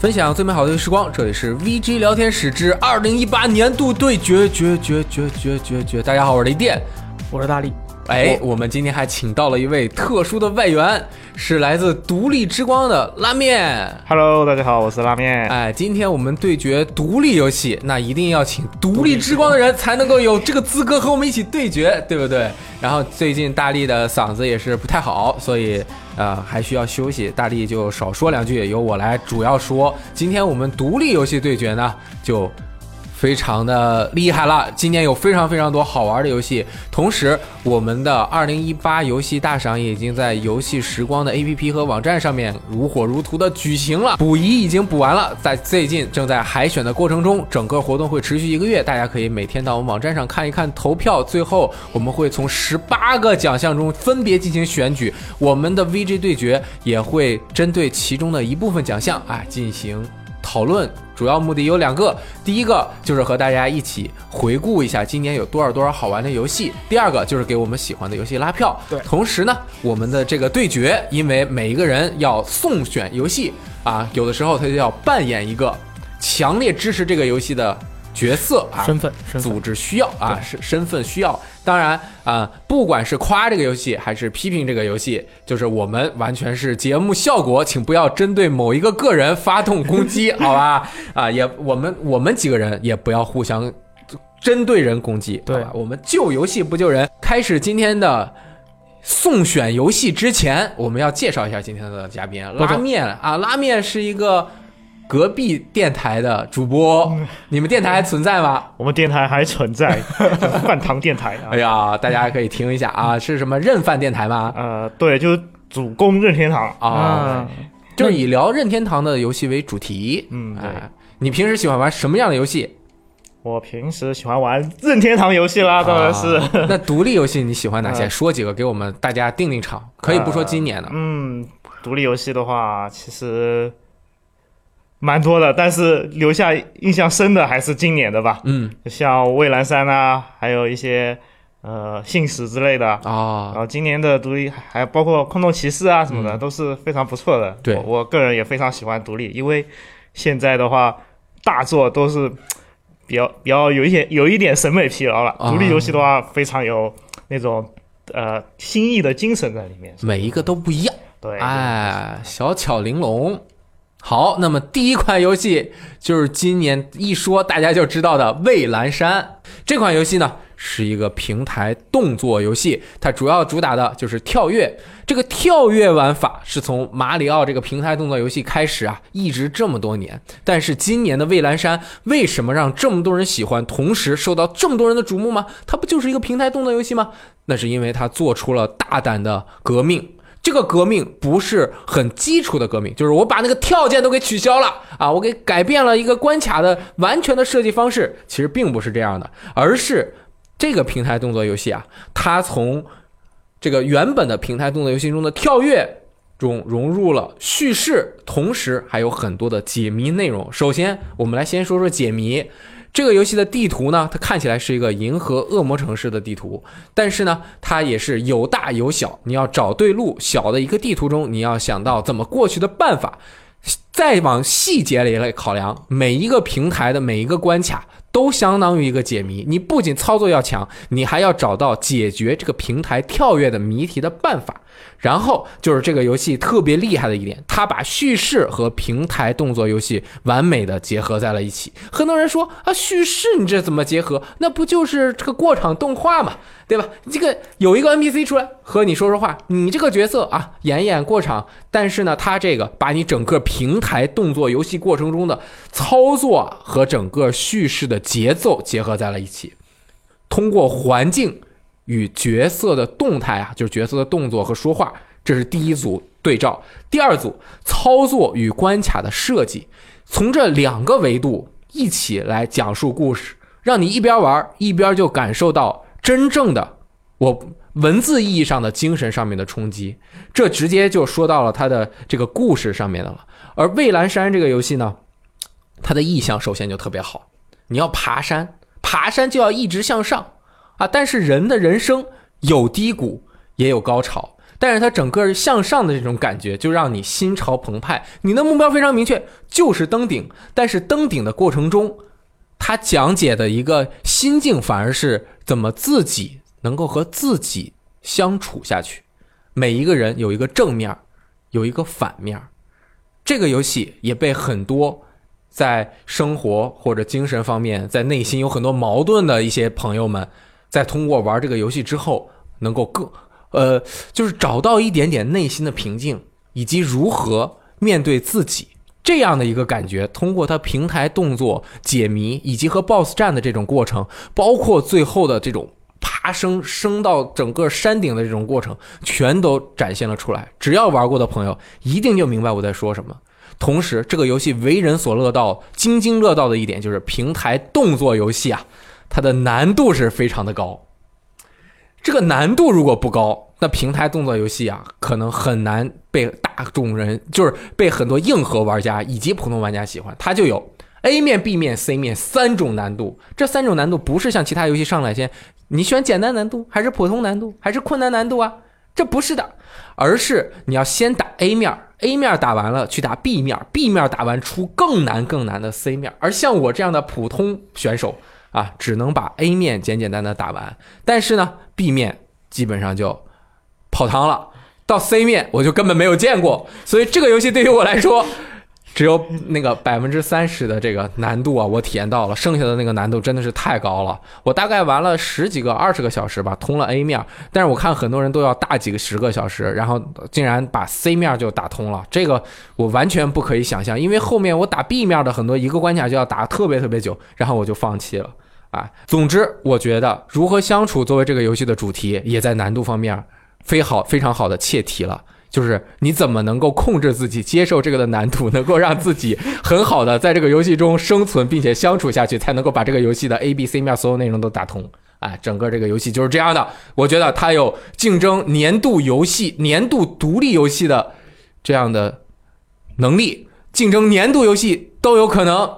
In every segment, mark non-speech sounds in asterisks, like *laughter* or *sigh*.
分享最美好的时光，这里是 VG 聊天室之二零一八年度对决决决决决决决。大家好，我是雷电，我是大力。哎，我们今天还请到了一位特殊的外援，是来自独立之光的拉面。Hello，大家好，我是拉面。哎，今天我们对决独立游戏，那一定要请独立之光的人才能够有这个资格和我们一起对决，对不对？然后最近大力的嗓子也是不太好，所以呃还需要休息，大力就少说两句，由我来主要说。今天我们独立游戏对决呢，就。非常的厉害了！今年有非常非常多好玩的游戏，同时我们的二零一八游戏大赏已经在游戏时光的 APP 和网站上面如火如荼的举行了，补遗已经补完了，在最近正在海选的过程中，整个活动会持续一个月，大家可以每天到我们网站上看一看投票，最后我们会从十八个奖项中分别进行选举，我们的 VG 对决也会针对其中的一部分奖项啊进行。讨论主要目的有两个，第一个就是和大家一起回顾一下今年有多少多少好玩的游戏，第二个就是给我们喜欢的游戏拉票。对，同时呢，我们的这个对决，因为每一个人要送选游戏啊，有的时候他就要扮演一个强烈支持这个游戏的角色啊，身份，身份组织需要啊，是身份需要。当然啊、不管是夸这个游戏还是批评这个游戏，就是我们完全是节目效果，请不要针对某一个个人发动攻击，*laughs* 好吧？啊，也我们我们几个人也不要互相针对人攻击，对好吧我们救游戏不救人。开始今天的。送选游戏之前，我们要介绍一下今天的嘉宾拉面啊，拉面是一个隔壁电台的主播，你们电台还存在吗？我们电台还存在，*laughs* 饭堂电台啊哎。呀，大家可以听一下啊，是什么任饭电台吗？呃，对，就是主攻任天堂啊，就是以聊任天堂的游戏为主题。嗯，对。哎，你平时喜欢玩什么样的游戏？我平时喜欢玩任天堂游戏啦，当然是。啊那独立游戏你喜欢哪些？呃 *laughs* 说几个给我们大家定定场，可以不说今年的。嗯，独立游戏的话，其实蛮多的，但是留下印象深的还是今年的吧，嗯像蔚蓝山啊，还有一些呃信使之类的啊。然啊，后今年的独立还包括空洞骑士啊什么的，嗯都是非常不错的。对我我个人也非常喜欢独立，因为现在的话大作都是比较比较有一些有一点审美疲劳了。啊独立游戏的话，非常有那种呃新意的精神在里面。每一个都不一样。对，哎，小巧玲珑。好，那么第一款游戏就是今年一说大家就知道的《蔚蓝山》这款游戏呢，是一个平台动作游戏，它主要主打的就是跳跃。这个跳跃玩法是从马里奥这个平台动作游戏开始啊，一直这么多年。但是今年的《蔚蓝山》为什么让这么多人喜欢，同时受到这么多人的瞩目吗？它不就是一个平台动作游戏吗？那是因为它做出了大胆的革命。这个革命不是很基础的革命，就是我把那个跳键都给取消了啊，我给改变了一个关卡的完全的设计方式。其实并不是这样的，而是这个平台动作游戏啊，它从这个原本的平台动作游戏中的跳跃中融入了叙事，同时还有很多的解谜内容。首先，我们来先说说解谜。这个游戏的地图呢，它看起来是一个银河恶魔城市的地图，但是呢，它也是有大有小，你要找对路。小的一个地图中，你要想到怎么过去的办法。再往细节里来考量，每一个平台的每一个关卡都相当于一个解谜。你不仅操作要强，你还要找到解决这个平台跳跃的谜题的办法。然后就是这个游戏特别厉害的一点，它把叙事和平台动作游戏完美的结合在了一起。很多人说啊，叙事你这怎么结合？那不就是这个过场动画嘛，*laughs* 对吧？这个有一个 NPC 出来和你说说话，你这个角色啊演演过场，但是呢，它这个把你整个平台动作游戏过程中的操作和整个叙事的节奏结合在了一起，通过环境。与角色的动态啊，就是角色的动作和说话，这是第一组对照。第二组操作与关卡的设计，从这两个维度一起来讲述故事，让你一边玩一边就感受到真正的我文字意义上的精神上面的冲击。这直接就说到了它的这个故事上面的了。而蔚蓝山这个游戏呢，它的意象首先就特别好，你要爬山，爬山就要一直向上。啊，但是人的人生有低谷，也有高潮。但是它整个向上的这种感觉就让你心潮澎湃，你的目标非常明确，就是登顶。但是登顶的过程中，他讲解的一个心境反而是怎么自己能够和自己相处下去。每一个人有一个正面，有一个反面。这个游戏也被很多在生活或者精神方面，在内心有很多矛盾的一些朋友们，在通过玩这个游戏之后，能够更呃，就是找到一点点内心的平静，以及如何面对自己这样的一个感觉。通过它平台动作解谜，以及和 BOSS 战的这种过程，包括最后的这种。爬升升到整个山顶的这种过程，全都展现了出来。只要玩过的朋友，一定就明白我在说什么。同时，这个游戏为人所乐道、津津乐道的一点就是平台动作游戏啊，它的难度是非常的高。这个难度如果不高，那平台动作游戏啊，可能很难被大众人，就是被很多硬核玩家以及普通玩家喜欢。它就有 A 面、B 面、C 面三种难度，这三种难度不是像其他游戏上来先。你选简单难度还是普通难度还是困难难度啊？这不是的，而是你要先打 A 面，A 面打完了去打 B 面，B 面打完出更难更难的 C 面。而像我这样的普通选手啊，只能把 A 面简简单单打完，但是呢，B 面基本上就泡汤了，到 C 面我就根本没有见过。所以这个游戏对于我来说。只有那个百分之三十的这个难度啊，我体验到了，剩下的那个难度真的是太高了。我大概玩了十几个、二十个小时吧，通了 A 面，但是我看很多人都要大几个十个小时，然后竟然把 C 面就打通了，这个我完全不可以想象。因为后面我打 B 面的很多一个关卡就要打特别特别久，然后我就放弃了。啊，总之我觉得如何相处作为这个游戏的主题，也在难度方面非好非常好的切题了。就是你怎么能够控制自己接受这个的难度，能够让自己很好的在这个游戏中生存，并且相处下去，才能够把这个游戏的 A、B、C 面所有内容都打通。哎，整个这个游戏就是这样的。我觉得它有竞争年度游戏、年度独立游戏的这样的能力，竞争年度游戏都有可能。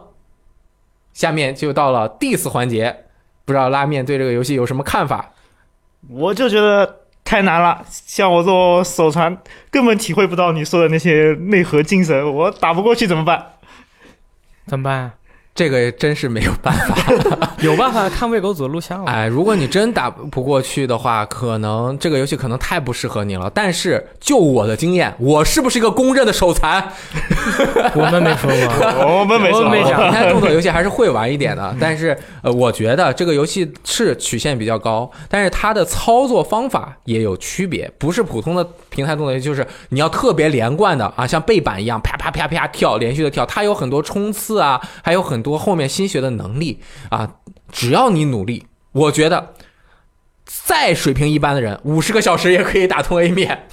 下面就到了 diss 环节，不知道拉面对这个游戏有什么看法？我就觉得。太难了，像我这种手残，根本体会不到你说的那些内核精神。我打不过去怎么办？怎么办？这个真是没有办法，*laughs* 有办法看喂狗子录像了。哎，如果你真打不过去的话，可能这个游戏可能太不适合你了。但是就我的经验，我是不是一个公认的手残？*laughs* 我们没说过，我们没说。没讲，看动作游戏还是会玩一点的。但是呃，我觉得这个游戏是曲线比较高，但是它的操作方法也有区别，不是普通的平台动作游戏，就是你要特别连贯的啊，像背板一样啪啪啪啪跳，连续的跳。它有很多冲刺啊，还有很。多后面新学的能力啊，只要你努力，我觉得再水平一般的人，五十个小时也可以打通 A 面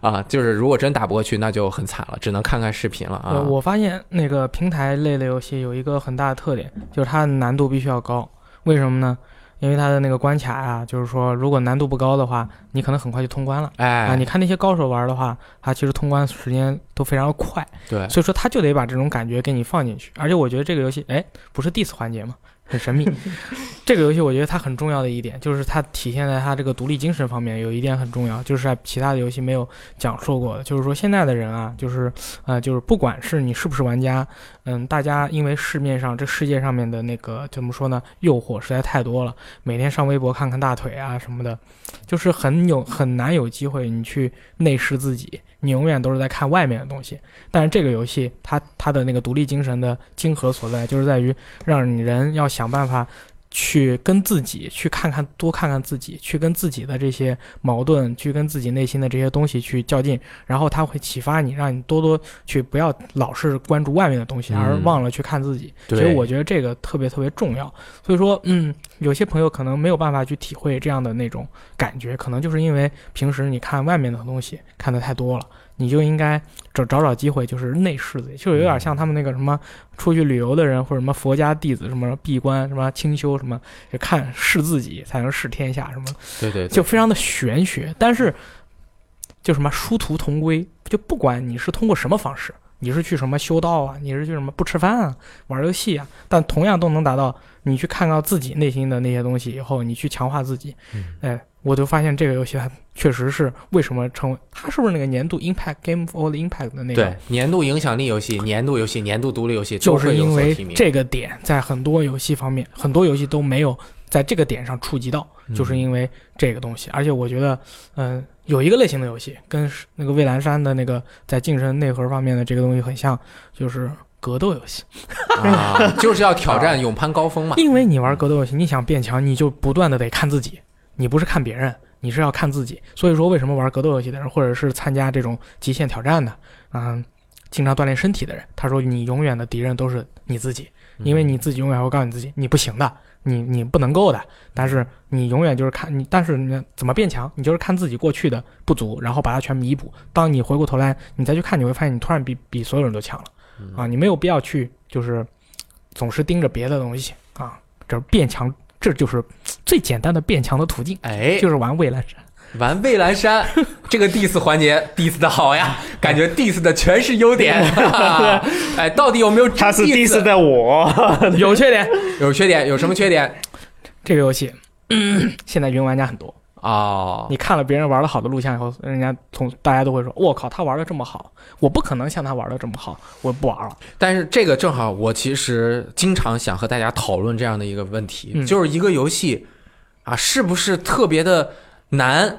啊。就是如果真打不过去，那就很惨了，只能看看视频了啊。我发现那个平台类的游戏有一个很大的特点，就是它的难度必须要高。为什么呢？因为它的那个关卡啊，就是说如果难度不高的话，你可能很快就通关了。哎，啊，你看那些高手玩的话，他其实通关时间都非常的快。对，所以说他就得把这种感觉给你放进去。而且我觉得这个游戏，哎，不是 diss 环节吗？*laughs* 很神秘，这个游戏我觉得它很重要的一点就是它体现在它这个独立精神方面，有一点很重要，就是在其他的游戏没有讲述过的，就是说现在的人啊，就是呃，就是不管是你是不是玩家，嗯，大家因为市面上这世界上面的那个怎么说呢，诱惑实在太多了，每天上微博看看大腿啊什么的，就是很有很难有机会你去内视自己。你永远都是在看外面的东西，但是这个游戏它它的那个独立精神的精核所在，就是在于让人要想办法去跟自己去看看多看看自己，去跟自己的这些矛盾，去跟自己内心的这些东西去较劲，然后他会启发你，让你多多去不要老是关注外面的东西，而忘了去看自己。所以我觉得这个特别特别重要。所以说，嗯，有些朋友可能没有办法去体会这样的那种感觉，可能就是因为平时你看外面的东西看的太多了。你就应该找找找机会，就是内视自己，就有点像他们那个什么出去旅游的人，或者什么佛家弟子，什么闭关，什么清修，什么就看视自己才能视天下，什么对对，就非常的玄学。但是就什么殊途同归，就不管你是通过什么方式，你是去什么修道啊，你是去什么不吃饭啊，玩游戏啊，但同样都能达到你去看到自己内心的那些东西以后，你去强化自己，哎。我就发现这个游戏它确实是为什么成为它是不是那个年度 Impact Game of the Impact 的那个？对，年度影响力游戏、年度游戏、年度独立游戏就是因为。这个点在很多游戏方面，很多游戏都没有在这个点上触及到，嗯就是因为这个东西。而且我觉得，嗯、有一个类型的游戏跟那个蔚蓝山的那个在精神内核方面的这个东西很像，就是格斗游戏。啊，就是要挑战 *laughs* 勇攀高峰嘛。因为你玩格斗游戏，你想变强，你就不断的得看自己，你不是看别人，你是要看自己。所以说，为什么玩格斗游戏的人，或者是参加这种极限挑战的，嗯，经常锻炼身体的人，他说你永远的敌人都是你自己，因为你自己永远会告诉你自己你不行的，你你不能够的。但是你永远就是看你，但是你怎么变强，你就是看自己过去的不足，然后把它全弥补。当你回过头来，你再去看，你会发现你突然比比所有人都强了啊！你没有必要去就是总是盯着别的东西啊，这变强，这就是最简单的变强的途径，哎，就是玩蔚蓝山。玩蔚蓝山 *laughs* 这个 diss 环节 diss 的好呀，感觉 diss 的全是优点。*laughs* 哎，到底有没有 *laughs* 他是 diss diss 的我，有缺点，有缺点？有什么缺点？这个游戏、嗯现在云玩家很多。哦，你看了别人玩的好的录像以后，人家从大家都会说：“我靠，他玩的这么好，我不可能像他玩的这么好，我不玩了。但是这个正好，我其实经常想和大家讨论这样的一个问题，嗯就是一个游戏啊，是不是特别的难？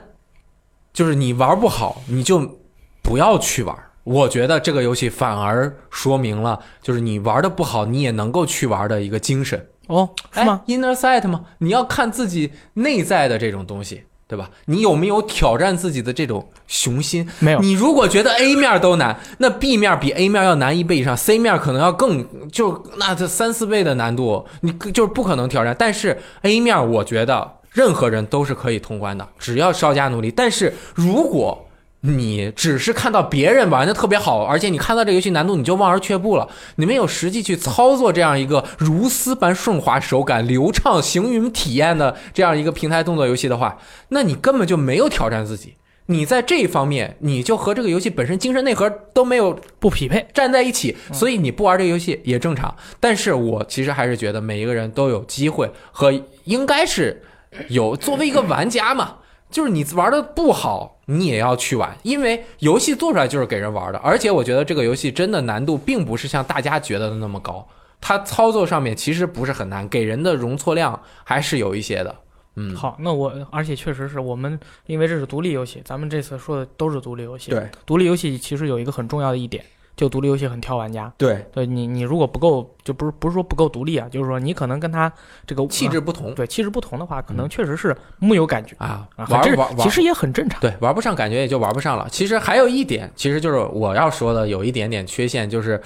就是你玩不好，你就不要去玩。我觉得这个游戏反而说明了，就是你玩的不好，你也能够去玩的一个精神。”哦，是吗？哎？Inner sight 吗？你要看自己内在的这种东西，对吧？你有没有挑战自己的这种雄心？没有。你如果觉得 A 面都难，那 B 面比 A 面要难一倍以上，C 面可能要更就那这三四倍的难度，你就是不可能挑战。但是 A 面，我觉得任何人都是可以通关的，只要稍加努力。但是如果你只是看到别人玩的特别好，而且你看到这个游戏难度你就望而却步了，你没有实际去操作这样一个如丝般顺滑、手感流畅、行云体验的这样一个平台动作游戏的话，那你根本就没有挑战自己。你在这一方面，你就和这个游戏本身精神内核都没有不匹配。站在一起，所以你不玩这个游戏也正常。但是我其实还是觉得每一个人都有机会和应该是有作为一个玩家嘛，就是你玩的不好，你也要去玩，因为游戏做出来就是给人玩的。而且我觉得这个游戏真的难度并不是像大家觉得的那么高，它操作上面其实不是很难，给人的容错量还是有一些的。嗯，好，那我而且确实是我们，因为这是独立游戏，咱们这次说的都是独立游戏。，对独立游戏其实有一个很重要的一点，就独立游戏很挑玩家。对，对你，你如果不够，就不是不是说不够独立啊，就是说你可能跟他这个气质不同对气质不同的话，可能嗯确实是木有感觉啊，玩玩玩其实也很正常。对，玩不上感觉也就玩不上了。其实还有一点，其实就是我要说的有一点点缺陷，就是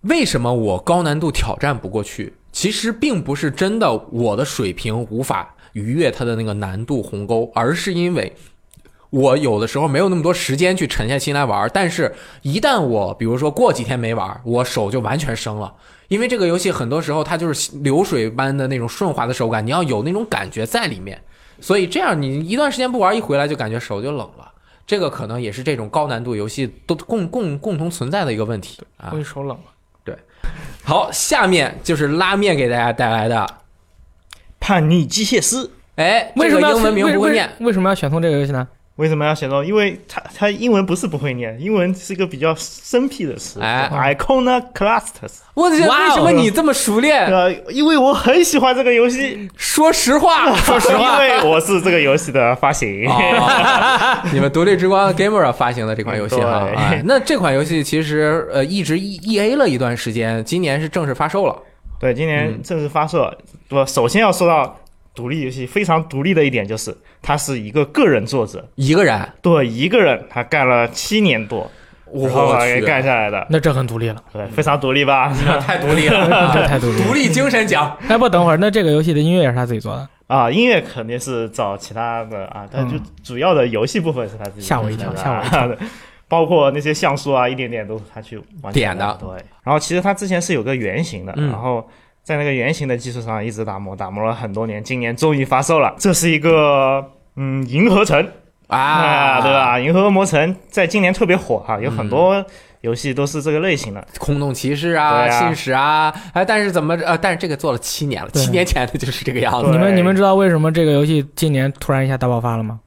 为什么我高难度挑战不过去？其实并不是真的我的水平无法逾越它的那个难度鸿沟，而是因为我有的时候没有那么多时间去沉下心来玩。但是，一旦我比如说过几天没玩，我手就完全生了。因为这个游戏很多时候它就是流水般的那种顺滑的手感，你要有那种感觉在里面。所以这样你一段时间不玩，一回来就感觉手就冷了。这个可能也是这种高难度游戏都共共共同存在的一个问题啊我。一手冷了。对好，下面就是拉面给大家带来的，叛逆机械师哎，为什么英文名不会念？为什么要选通这个游戏呢？为什么要写到？因为它它英文不是不会念，英文是一个比较生僻的词。哎，Iconoclastus。我的天，为什么你这么熟练？呃，因为我很喜欢这个游戏，说实话，*laughs* 说实话。因为我是这个游戏的发行。哦，*laughs* 你们独立之光 Gamer 发行的这款游戏哈，那这款游戏其实呃一直 E E A 了一段时间，今年是正式发售了。对，今年嗯正式发售。我首先要说到独立游戏非常独立的一点，就是他是一个个人作者，一个人，对，一个人他干了七年多，然后我把给，干下来的，那这很独立了，对，非常独立吧？太独立了，*laughs* 这太独立了。独立精神奖。哎，不，等会儿，那这个游戏的音乐也是他自己做的？啊，音乐肯定是找其他的啊，但就嗯主要的游戏部分是他自己吓我一跳吓我一跳。包括那些像素啊，一点点都是他去完成点的。对，然后其实他之前是有个原型的，嗯。然后在那个原型的基础上一直打磨，打磨了很多年，今年终于发售了。这是一个嗯银河城啊，对吧？银河恶魔城在今年特别火哈、有很多游戏都是这个类型的。空洞骑士啊，信使啊，哎，但是怎么呃，但是这个做了七年了，对七年前的就是这个样子你们你们知道为什么这个游戏今年突然一下大爆发了吗？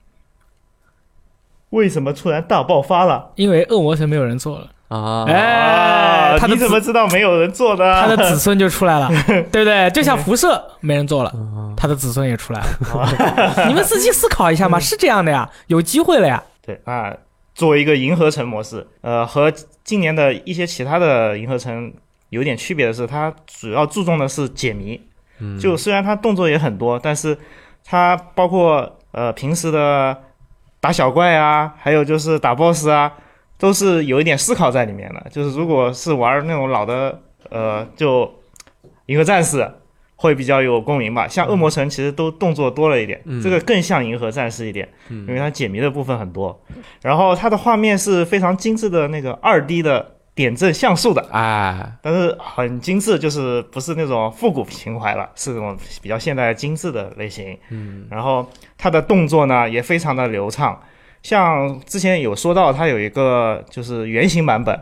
为什么突然大爆发了？因为恶魔城没有人做了，啊。哎，你怎么知道没有人做的？他的子孙就出来了，*laughs* 对不对？就像辐射没人做了，他的子孙也出来了。*laughs* 你们自己思考一下嘛，是这样的呀，有机会了呀。对啊，作为一个银河城模式，呃，和今年的一些其他的银河城有点区别的是，它主要注重的是解谜。嗯就虽然它动作也很多，但是它包括呃平时的打小怪啊，还有就是打 BOSS 啊，都是有一点思考在里面的。就是如果是玩那种老的呃，就银河战士。会比较有共鸣吧，像恶魔城其实都动作多了一点，嗯这个更像银河战士一点，嗯因为它解谜的部分很多。然后它的画面是非常精致的那个二 D 的点阵像素的，啊，但是很精致，就是不是那种复古情怀了，是那种比较现代精致的类型。嗯然后它的动作呢也非常的流畅，像之前有说到它有一个就是原型版本，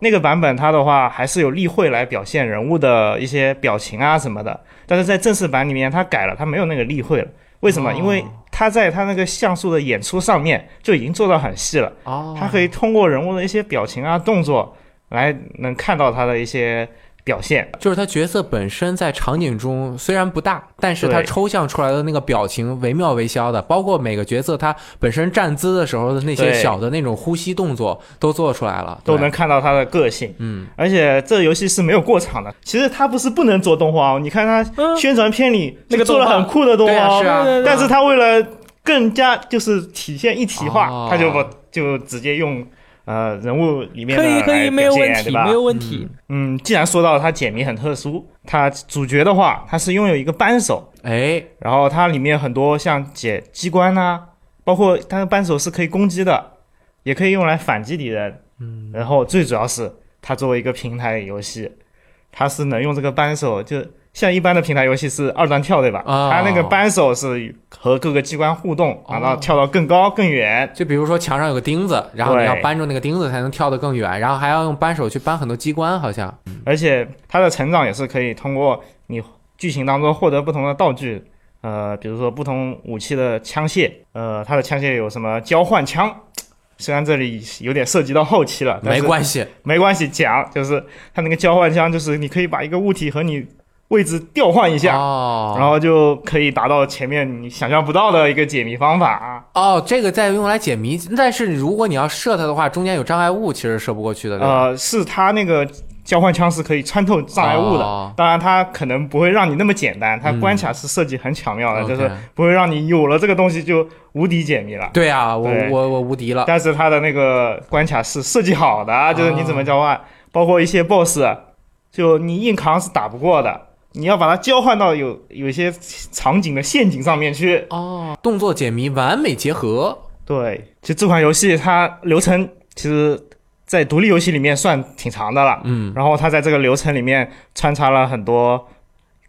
那个版本它的话还是有例会来表现人物的一些表情啊什么的，但是在正式版里面它改了，它没有那个例会了。为什么？哦因为它在它那个像素的演出上面就已经做到很细了。哦，它可以通过人物的一些表情啊、动作来能看到它的一些表现。就是他角色本身在场景中虽然不大，但是他抽象出来的那个表情惟妙惟肖的，包括每个角色他本身站姿的时候的那些小的那种呼吸动作都做出来了，都能看到他的个性，嗯而且这游戏是没有过场的。其实他不是不能做动画哦，你看它嗯宣传片里那个做了很酷的动画哦，是啊，但是他为了更加就是体现一体化，哦他就不就直接用呃人物里面的可以可以，来没有表现对吧问题，没有问题。嗯，既然说到它解谜很特殊，它主角的话，它是拥有一个扳手，哎，然后它里面很多像解机关呐、包括它的扳手是可以攻击的，也可以用来反击敌人。嗯，然后最主要是它作为一个平台游戏，它是能用这个扳手，就像一般的平台游戏是二段跳对吧？哦它那个扳手是和各个机关互动，然后哦跳到更高更远。就比如说墙上有个钉子，然后你要扳住那个钉子才能跳得更远，然后还要用扳手去扳很多机关，好像。而且它的成长也是可以通过你剧情当中获得不同的道具，呃，比如说不同武器的枪械，呃，它的枪械有什么交换枪，虽然这里有点涉及到后期了，没关系，没关系，讲就是它那个交换枪，就是你可以把一个物体和你位置调换一下。哦，然后就可以达到前面你想象不到的一个解谜方法啊！哦，这个再用来解谜，但是如果你要射它的话，中间有障碍物，其实射不过去的，呃，是它那个交换枪是可以穿透障碍物的，哦当然它可能不会让你那么简单，它关卡是设计很巧妙的，嗯就是不会让你有了这个东西就无敌解谜了。对啊，我我我无敌了。但是它的那个关卡是设计好的，就是你怎么交换，哦包括一些 BOSS，就你硬扛是打不过的，你要把它交换到有有一些场景的陷阱上面去。哦，动作解谜完美结合。对，其实这款游戏它流程其实，在独立游戏里面算挺长的了。嗯，然后它在这个流程里面穿插了很多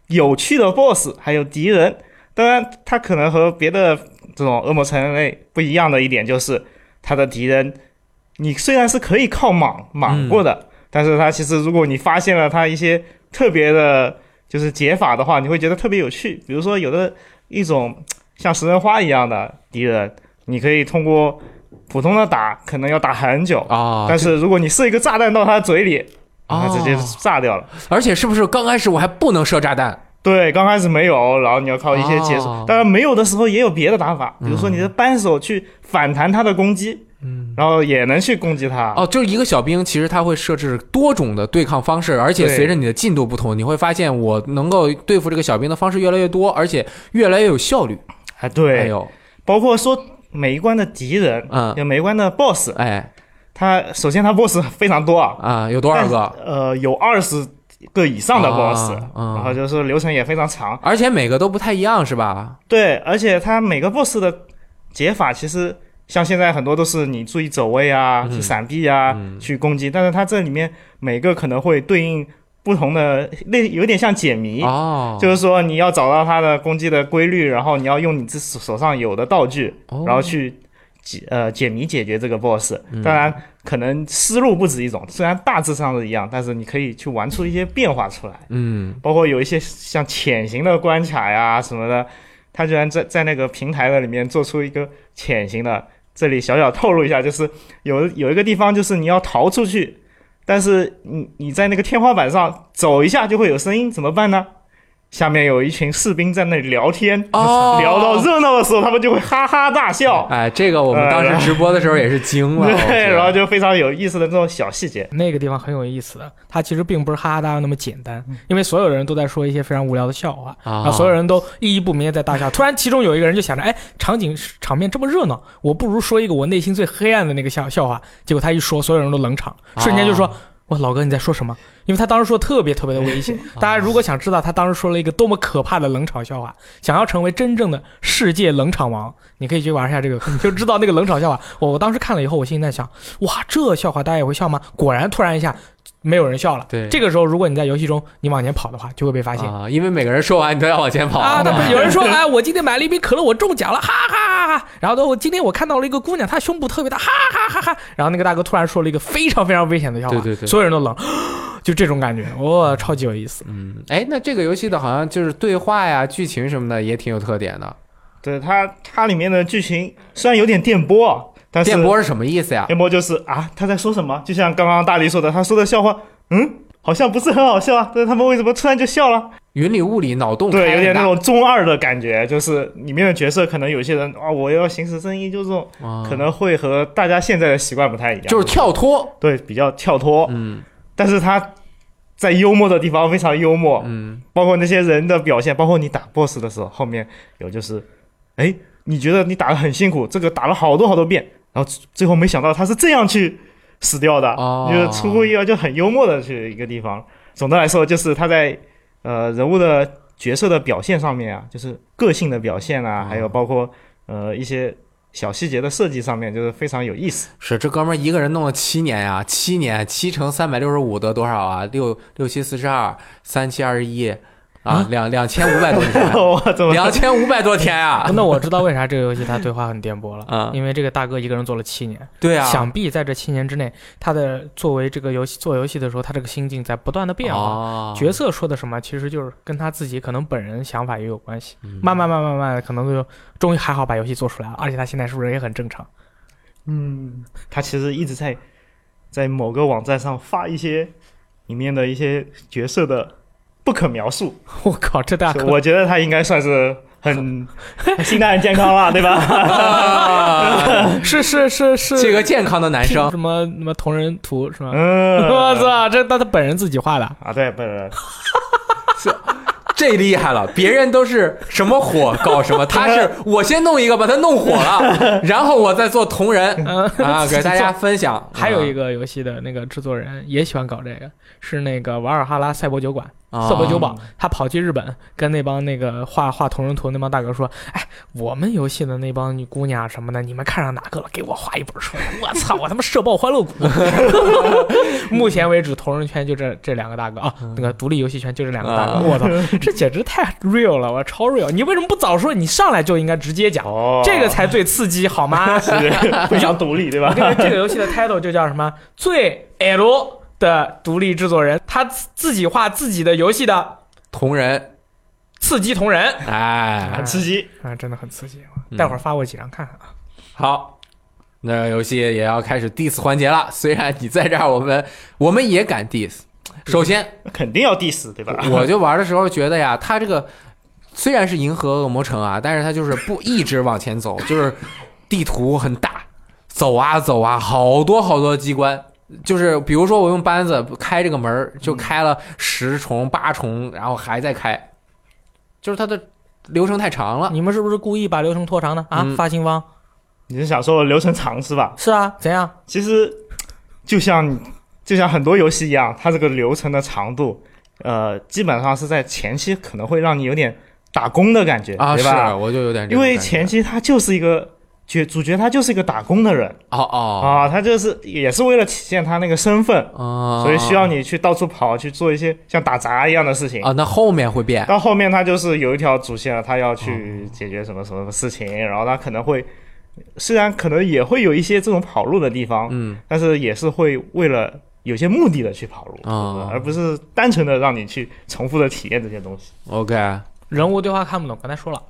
有趣的 BOSS，还有敌人。当然，它可能和别的这种恶魔城类不一样的一点就是，它的敌人，你虽然是可以靠莽莽过的，但是它其实如果你发现了它一些特别的，就是解法的话，你会觉得特别有趣。比如说有的一种 *tsk* 像食人花一样的敌人，你可以通过普通的打，可能要打很久。啊，但是如果你射一个炸弹到他嘴里，哦它直接炸掉了。而且是不是刚开始我还不能射炸弹？对，刚开始没有，然后你要靠一些解锁。哦当然没有的时候也有别的打法，比如说你的扳手去反弹他的攻击，嗯，然后也能去攻击他。哦，就是一个小兵，其实他会设置多种的对抗方式，而且随着你的进度不同，你会发现我能够对付这个小兵的方式越来越多，而且越来越有效率。哎，对，还有，包括说每一关的敌人，嗯，有每一关的 BOSS，哎他首先他 BOSS 非常多啊，啊，有多少个？呃，有二十个以上的啊 BOSS，、嗯然后就是流程也非常长。而且每个都不太一样，是吧？对，而且它每个 BOSS 的解法其实像现在很多都是你注意走位啊、嗯去闪避啊、嗯去攻击，但是它这里面每个可能会对应不同的类，有点像解谜。哦，就是说，你要找到它的攻击的规律，然后你要用你自手上有的道具，哦然后去解呃解谜解决这个 BOSS。嗯当然，可能思路不止一种，虽然大致上是一样，但是你可以去玩出一些变化出来。嗯包括有一些像潜行的关卡呀什么的，他居然在在那个平台的里面做出一个潜行的。这里小小透露一下，就是有有一个地方，就是你要逃出去，但是你你在那个天花板上走一下就会有声音，怎么办呢？下面有一群士兵在那里聊天，哦 *laughs* 聊到热闹的时候，他们就会哈哈大笑。哎，这个我们当时直播的时候也是惊了，*laughs* 我对，然后就非常有意思的这种小细节。那个地方很有意思的，它其实并不是哈哈大笑那么简单，因为所有人都在说一些非常无聊的笑话，然啊后所有人都意义不明的在大笑。突然，其中有一个人就想着，哎，场景场面这么热闹，我不如说一个我内心最黑暗的那个笑笑话。结果他一说，所有人都冷场，瞬间就说：“哇，老哥你在说什么？”因为他当时说特别特别的危险。*laughs* 大家如果想知道他当时说了一个多么可怕的冷场笑话，想要成为真正的世界冷场王，你可以去玩一下这个，你就知道那个冷场笑话。我我当时看了以后，我心里在想，哇，这笑话大家也会笑吗？果然，突然一下没有人笑了。对这个时候，如果你在游戏中你往前跑的话，就会被发现。啊，因为每个人说完你都要往前跑啊，那不是 *laughs* 有人说，哎，我今天买了一瓶可乐，我中奖了，哈哈哈哈！然后呢，我今天我看到了一个姑娘，她胸部特别大，哈哈哈哈！然后那个大哥突然说了一个非常非常危险的笑话，对对对所有人都冷，*gasps* 就这种感觉，哇、超级有意思。嗯，哎，那这个游戏的好像就是对话呀、剧情什么的也挺有特点的。对它，它里面的剧情虽然有点电波啊，但是电波是什么意思呀？电波就是啊，他在说什么？就像刚刚大力说的，他说的笑话，嗯，好像不是很好笑啊，但是他们为什么突然就笑了？云里雾里，脑洞对，有点那种中二的感觉，就是里面的角色可能有些人啊，我要行使正义，就这种啊可能会和大家现在的习惯不太一样，就是跳脱。对比较跳脱，嗯但是他在幽默的地方非常幽默，嗯，包括那些人的表现，包括你打 BOSS 的时候，后面有就是，哎，你觉得你打的很辛苦，这个打了好多好多遍，然后最后没想到他是这样去死掉的，哦就是出乎意料，就很幽默的去一个地方。总的来说，就是他在呃人物的角色的表现上面啊，就是个性的表现啊，哦还有包括呃一些小细节的设计上面，就是非常有意思。是这哥们儿一个人弄了七年呀，七年七乘三百六十五得多少啊？六六七四十二，三七二十一啊，两两千五百多天，我怎么两千五百多天啊！*laughs* *laughs* 那我知道为啥这个游戏它对话很颠簸了，啊因为这个大哥一个人做了七年，对啊，想必在这七年之内，他的作为这个游戏做游戏的时候，他这个心境在不断的变化。哦角色说的什么，其实就是跟他自己可能本人想法也有关系。嗯慢慢慢慢慢，可能就终于还好把游戏做出来了，而且他现在是不是也很正常？嗯，他其实一直在在某个网站上发一些里面的一些角色的不可描述，*laughs* 我靠，这大哥我觉得他应该算是很 *laughs* 心态很健康了，对吧？啊是是是。是这个健康的男生。什么什么同人图是吗？嗯，*laughs* 我操，这那他本人自己画的，啊，对，不是，这厉害了，别人都是什么火搞什么，他是我先弄一个把它弄火了，然后我再做同人。嗯，啊，给大家分享。还有一个个游戏的那个制作人也喜欢搞这个，是那个瓦尔哈拉赛博酒馆。啊色博酒保，他跑去日本，跟那帮那个画画同人图那帮大哥说：“哎，我们游戏的那帮女姑娘什么的，你们看上哪个了？给我画一本出来！我操，我他妈社爆欢乐谷！” *laughs* *laughs* 目前为止，同人圈就这这两个大哥啊，那个独立游戏圈就这两个大哥，啊我操，*laughs* 这简直太 real 了，我超 real！你为什么不早说？你上来就应该直接讲，哦，这个才最刺激，好吗？是非常独立，对吧？这个这个游戏的 title 就叫什么？最 L 的独立制作人，他自自己画自己的游戏的同人，刺激同人。哎很，刺激，啊，真的很刺激！嗯待会儿发我几张看看啊。好，那游戏也要开始 diss 环节了。虽然你在这儿，我们我们也敢 diss。首先，肯定要 diss，对吧？我就玩的时候觉得呀，他这个虽然是银河恶魔城啊，但是他就是不一直往前走，就是地图很大，走啊走啊，好多好多机关。就是比如说我用扳子开这个门儿，就开了十重八重，然后还在开，就是它的流程太长了。你们是不是故意把流程拖长的啊？嗯发行方你是想说流程长是吧？是啊，怎样？其实就像就像很多游戏一样，它这个流程的长度，呃，基本上是在前期可能会让你有点打工的感觉，啊，是对吧？我就有点这因为感觉前期它就是一个角主角，他就是一个打工的人。哦哦。啊，他就是也是为了体现他那个身份，哦，所以需要你去到处跑去做一些像打杂一样的事情。啊，那后面会变。到后面他就是有一条主线了，他要去解决什么什么事情，然后他可能会虽然可能也会有一些这种跑路的地方，嗯但是也是会为了有些目的的去跑路，啊而不是单纯的让你去重复的体验这些东西。，OK，人物对话看不懂，刚才说了，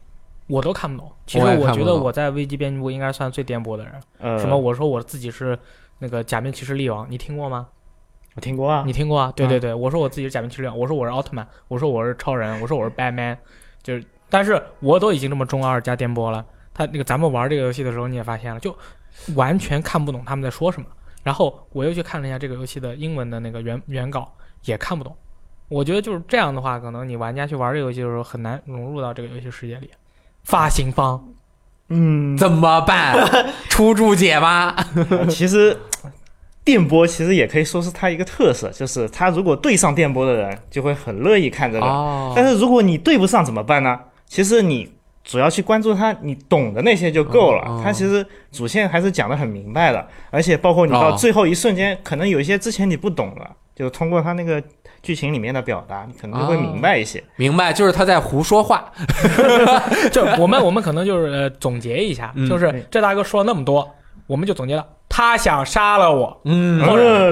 我都看不懂。其实我觉得我在危机编辑部应该算最颠簸的人。呃，什么？我说我自己是那个假面骑士力王，你听过吗？我听过啊你，听过啊？对啊对对，我说我自己是假面骑士力王，我说我是奥特曼，我说我是超人，我说我是 Batman，就是，但是我都已经这么中二加颠簸了。他那个咱们玩这个游戏的时候，你也发现了，就完全看不懂他们在说什么。然后我又去看了一下这个游戏的英文的那个原原稿，也看不懂。我觉得就是这样的话，可能你玩家去玩这个游戏的时候很难融入到这个游戏世界里。发行方，嗯，怎么办？*laughs* 出注解吗？其实电波其实也可以说是它一个特色，就是它如果对上电波的人，就会很乐意看这个。哦但是如果你对不上怎么办呢？其实你主要去关注它，你懂的那些就够了。它其实主线还是讲得很明白的，而且包括你到哦最后一瞬间，可能有一些之前你不懂的，就通过它那个剧情里面的表达，你可能就会哦明白一些。明白，就是他在胡说话。*laughs* 就 *laughs* 我们我们可能就是呃总结一下，嗯就是这大哥说了那么多，我们就总结了，他想杀了我，嗯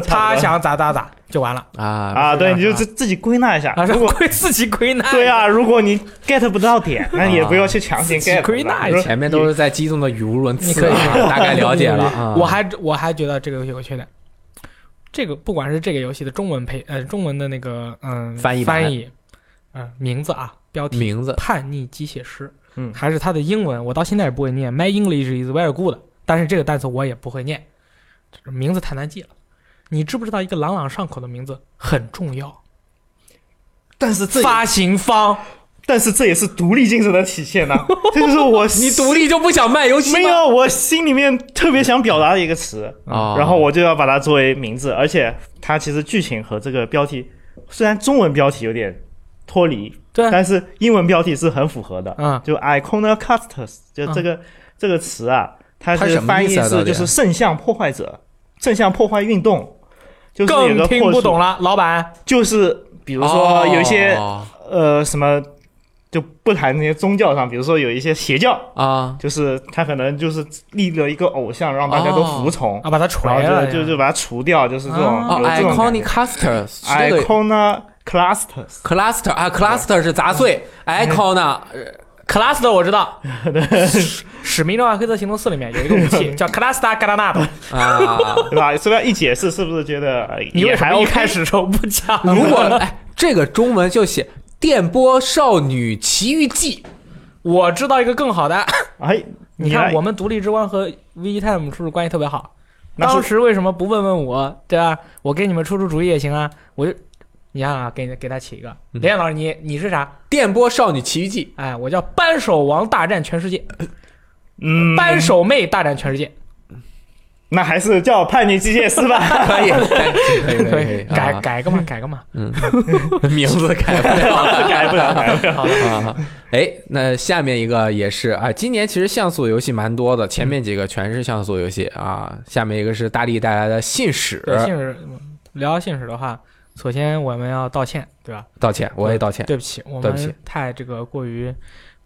他想咋咋咋就完了。啊啊，对，你就自自己归纳一下。啊，是如果自己归纳。对啊，如果你 get 不到点，那也不要去强行 get 归纳一下前面都是在激动的语无伦次你可以啊，大概了解了啊。我还我还觉得这个游戏有个缺点，这个不管是这个游戏的中文配呃中文的那个嗯翻译翻译，嗯、名字啊标题名字叛逆机械师，嗯还是它的英文，我到现在也不会念。My English is very good，但是这个单词我也不会念，这名字太难记了。你知不知道一个朗朗上口的名字很重要？但是这发行方但是这也是独立精神的体现呐、*laughs* 这就是我你独立就不想卖游戏没有，我心里面特别想表达的一个词，啊？然后我就要把它作为名字，而且它其实剧情和这个标题虽然中文标题有点脱离，对但是英文标题是很符合的。嗯就 iconoclastus 就这个、这个词啊，它它是翻译是就是圣像破坏者，圣像破坏运动，就更听不懂了，老板。就是比如说有一些、哦呃什么。就不谈那些宗教上，比如说有一些邪教，啊。就是他可能就是立了一个偶像，让大家都服从，啊，把他锤然了就就就把它除掉，就是这种、啊。哦有这种感觉。，iconicasters 是这个 Iconoclastus，cluster 啊，cluster 是杂碎，icon 呢 Cluster 我知道，使使命召唤黑色行动四里面有一个武器 *laughs* 叫 Cluster Granada，啊。对吧？所以要一解释，是不是觉得呃你为什也还么一开始时候不讲？如果哎，这个中文就写《电波少女奇遇记。我知道一个更好的，*laughs* 哎，你看我们独立之光和 VTime 是不是关系特别好？当时为什么不问问我，对吧？我给你们出出主意也行啊。我就，你看啊，给给他起一个，嗯。连老师你你是啥？》《电波少女奇遇记。哎，我叫扳手王大战全世界，嗯，扳手妹大战全世界，那还是叫叛逆机械师吧。》，*laughs* *laughs* 可以，可以，可以，*laughs* 可以，改啊改个嘛，改个嘛。名字改不了了，改不了，改不了。好。哎，那下面一个也是啊，今年其实像素游戏蛮多的，前面几个全是像素游戏啊。下面一个是大力带来的信使，信使聊信使的话，首先我们要道歉，对吧？道歉，我也道歉对不起，我对不起们太这个过于，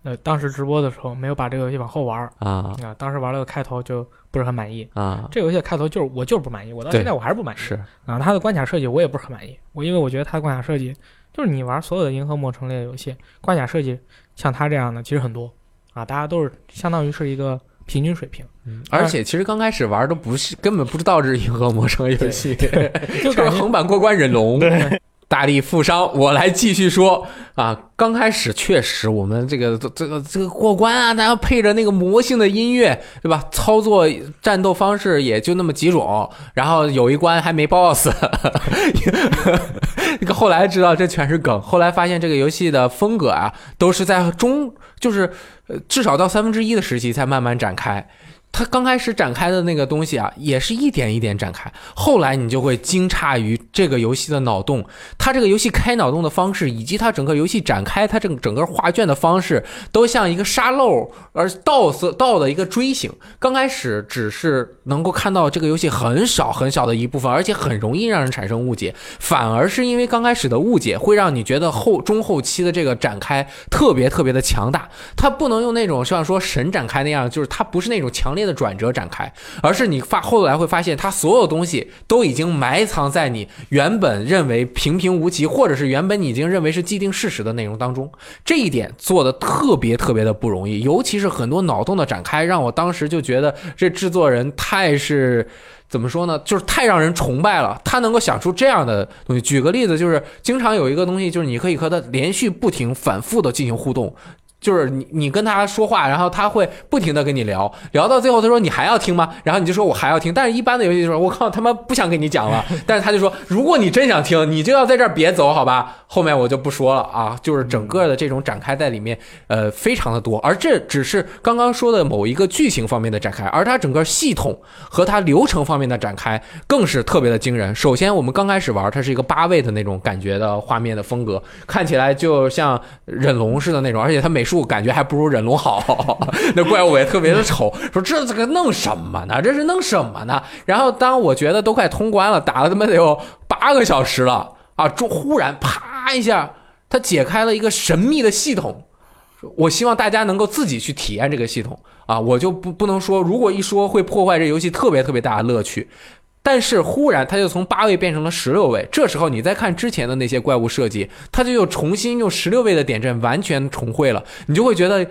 呃，当时直播的时候没有把这个游戏往后玩儿啊啊，当时玩了个开头就不是很满意。啊，这个游戏的开头就是我就是不满意，我到现在我还是不满意。是啊，它的关卡设计我也不是很满意，我因为我觉得它的关卡设计就是你玩所有的银河魔城类的游戏，关卡设计像它这样的其实很多啊，大家都是相当于是一个平均水平，而且其实刚开始玩都不是，根本不知道这是银河魔城游戏，就 *laughs* 感觉是横版过关忍龙。对，*laughs* 大力负伤，我来继续说啊。刚开始确实我们这个这个这个过关啊，大家配着那个魔性的音乐，对吧？操作战斗方式也就那么几种，然后有一关还没 BOSS，这个后来知道这全是梗，后来发现这个游戏的风格啊，都是在中，就是呃至少到三分之一的时期才慢慢展开。它刚开始展开的那个东西啊，也是一点一点展开，后来你就会惊诧于这个游戏的脑洞，它这个游戏开脑洞的方式，以及它整个游戏展开它这整个画卷的方式，都像一个沙漏而倒色倒的一个锥形。刚开始只是能够看到这个游戏很少很小的一部分，而且很容易让人产生误解，反而是因为刚开始的误解，会让你觉得后中后期的这个展开特别特别的强大。它不能用那种像说神展开那样，就是它不是那种强烈的转折展开，而是你发后来会发现，它所有东西都已经埋藏在你原本认为平平无奇，或者是原本你已经认为是既定事实的内容当中。这一点做的特别特别的不容易，尤其是很多脑洞的展开，让我当时就觉得这制作人太是。怎么说呢？就是太让人崇拜了，他能够想出这样的东西。举个例子，就是经常有一个东西，就是你可以和他连续不停、反复的进行互动。就是你你跟他说话，然后他会不停的跟你聊，聊到最后他说你还要听吗？然后你就说我还要听。但是一般的游戏就是我靠他妈不想跟你讲了。*laughs* 但是他就说如果你真想听，你就要在这儿别走，好吧？后面我就不说了啊。就是整个的这种展开在里面，呃，非常的多。而这只是刚刚说的某一个剧情方面的展开，而它整个系统和它流程方面的展开更是特别的惊人。首先我们刚开始玩，它是一个八位的那种感觉的画面的风格，看起来就像忍龙似的那种，而且它美术。感觉还不如忍龙好，*laughs* 那怪物也特别的丑。说这这个弄什么呢？这是弄什么呢？然后当我觉得都快通关了，打了他妈得有八个小时了啊！就忽然啪一下，他解开了一个神秘的系统。我希望大家能够自己去体验这个系统啊！我就不不能说，如果一说会破坏这游戏特别特别大的乐趣。但是忽然，它就从八位变成了十六位。这时候，你再看之前的那些怪物设计，它就又重新用十六位的点阵完全重绘了，你就会觉得。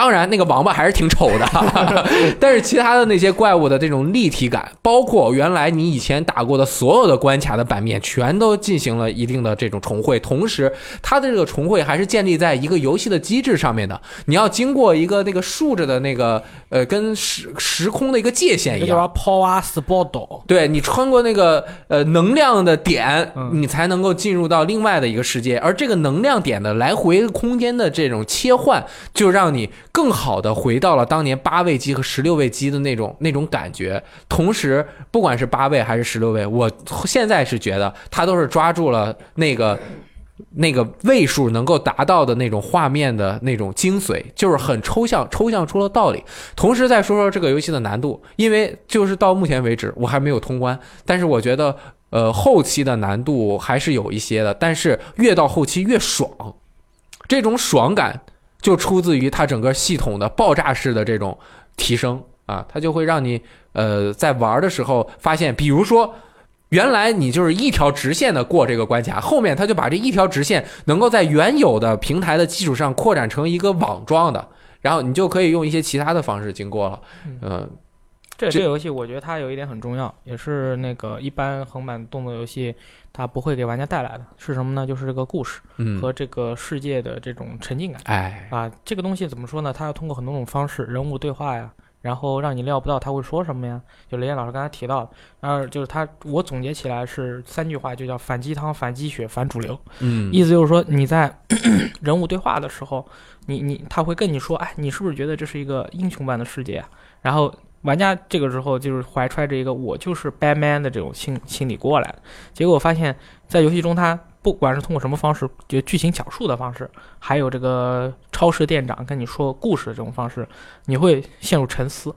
当然，那个王八还是挺丑的，*laughs* 但是其他的那些怪物的这种立体感，包括原来你以前打过的所有的关卡的版面，全都进行了一定的这种重绘。同时，它的这个重绘还是建立在一个游戏的机制上面的。你要经过一个那个竖着的那个呃，跟时时空的一个界限一样。对你穿过那个呃能量的点，你才能够进入到另外的一个世界。而这个能量点的来回空间的这种切换，就让你。更好的回到了当年八位机和十六位机的那种那种感觉，同时不管是八位还是十六位，我现在是觉得它都是抓住了那个那个位数能够达到的那种画面的那种精髓，就是很抽象，抽象出了道理。同时再说说这个游戏的难度，因为就是到目前为止我还没有通关，但是我觉得呃后期的难度还是有一些的，但是越到后期越爽，这种爽感。就出自于它整个系统的爆炸式的这种提升啊，它就会让你呃在玩的时候发现，比如说原来你就是一条直线的过这个关卡，后面它就把这一条直线能够在原有的平台的基础上扩展成一个网状的，然后你就可以用一些其他的方式经过了，嗯。这这个游戏我觉得它有一点很重要，也是那个一般横版动作游戏它不会给玩家带来的是什么呢？就是这个故事和这个世界的这种沉浸感。哎，啊，这个东西怎么说呢？它要通过很多种方式，人物对话呀，然后让你料不到他会说什么呀。就雷燕老师刚才提到，然后就是他，我总结起来是三句话，就叫反鸡汤、反鸡血、反主流。嗯，意思就是说你在 *clears throat* 人物对话的时候，你你他会跟你说，哎，你是不是觉得这是一个英雄般的世界啊？然后。玩家这个时候就是怀揣着一个我就是 Batman 的这种心心理过来，结果发现，在游戏中他不管是通过什么方式，就剧情讲述的方式，还有这个超市店长跟你说故事的这种方式，你会陷入沉思。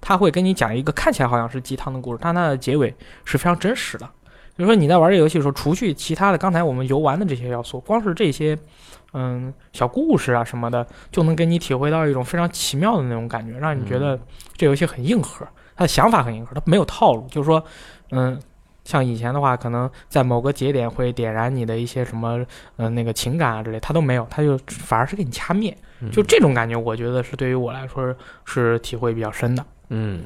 他会跟你讲一个看起来好像是鸡汤的故事，但它的结尾是非常真实的。比如说你在玩这游戏的时候，除去其他的刚才我们游玩的这些要素，光是这些。嗯，小故事啊什么的，就能给你体会到一种非常奇妙的那种感觉，让你觉得这游戏很硬核，它的想法很硬核，它没有套路。就是说，嗯，像以前的话，可能在某个节点会点燃你的一些什么，嗯，那个情感啊之类，它都没有，它就反而是给你掐灭。就这种感觉，我觉得是对于我来说是体会比较深的。嗯，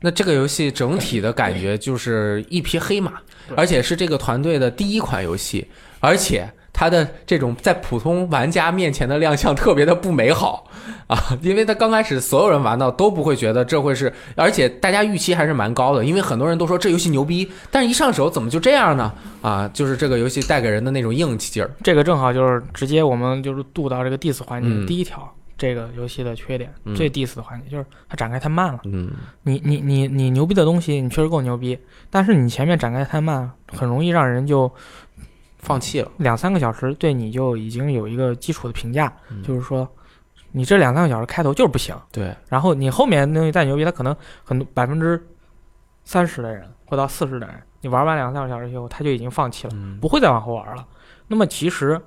那这个游戏整体的感觉就是一匹黑马，而且是这个团队的第一款游戏，而且。它的这种在普通玩家面前的亮相特别的不美好啊，因为它刚开始所有人玩到都不会觉得这会是，而且大家预期还是蛮高的，因为很多人都说这游戏牛逼，但是一上手怎么就这样呢？啊，就是这个游戏带给人的那种硬气劲儿。这个正好就是直接我们就是渡到这个 diss 环节第一条，这个游戏的缺点最 diss 的环节就是它展开太慢了。嗯，你你你你牛逼的东西你确实够牛逼，但是你前面展开太慢，很容易让人就。放弃了两三个小时，对你就已经有一个基础的评价，就是说，你这两三个小时开头就是不行。对，然后你后面东西再牛逼，他可能很多百分之三十的人或到四十的人，你玩完两三个小时以后，他就已经放弃了，不会再往后玩了。那么其实，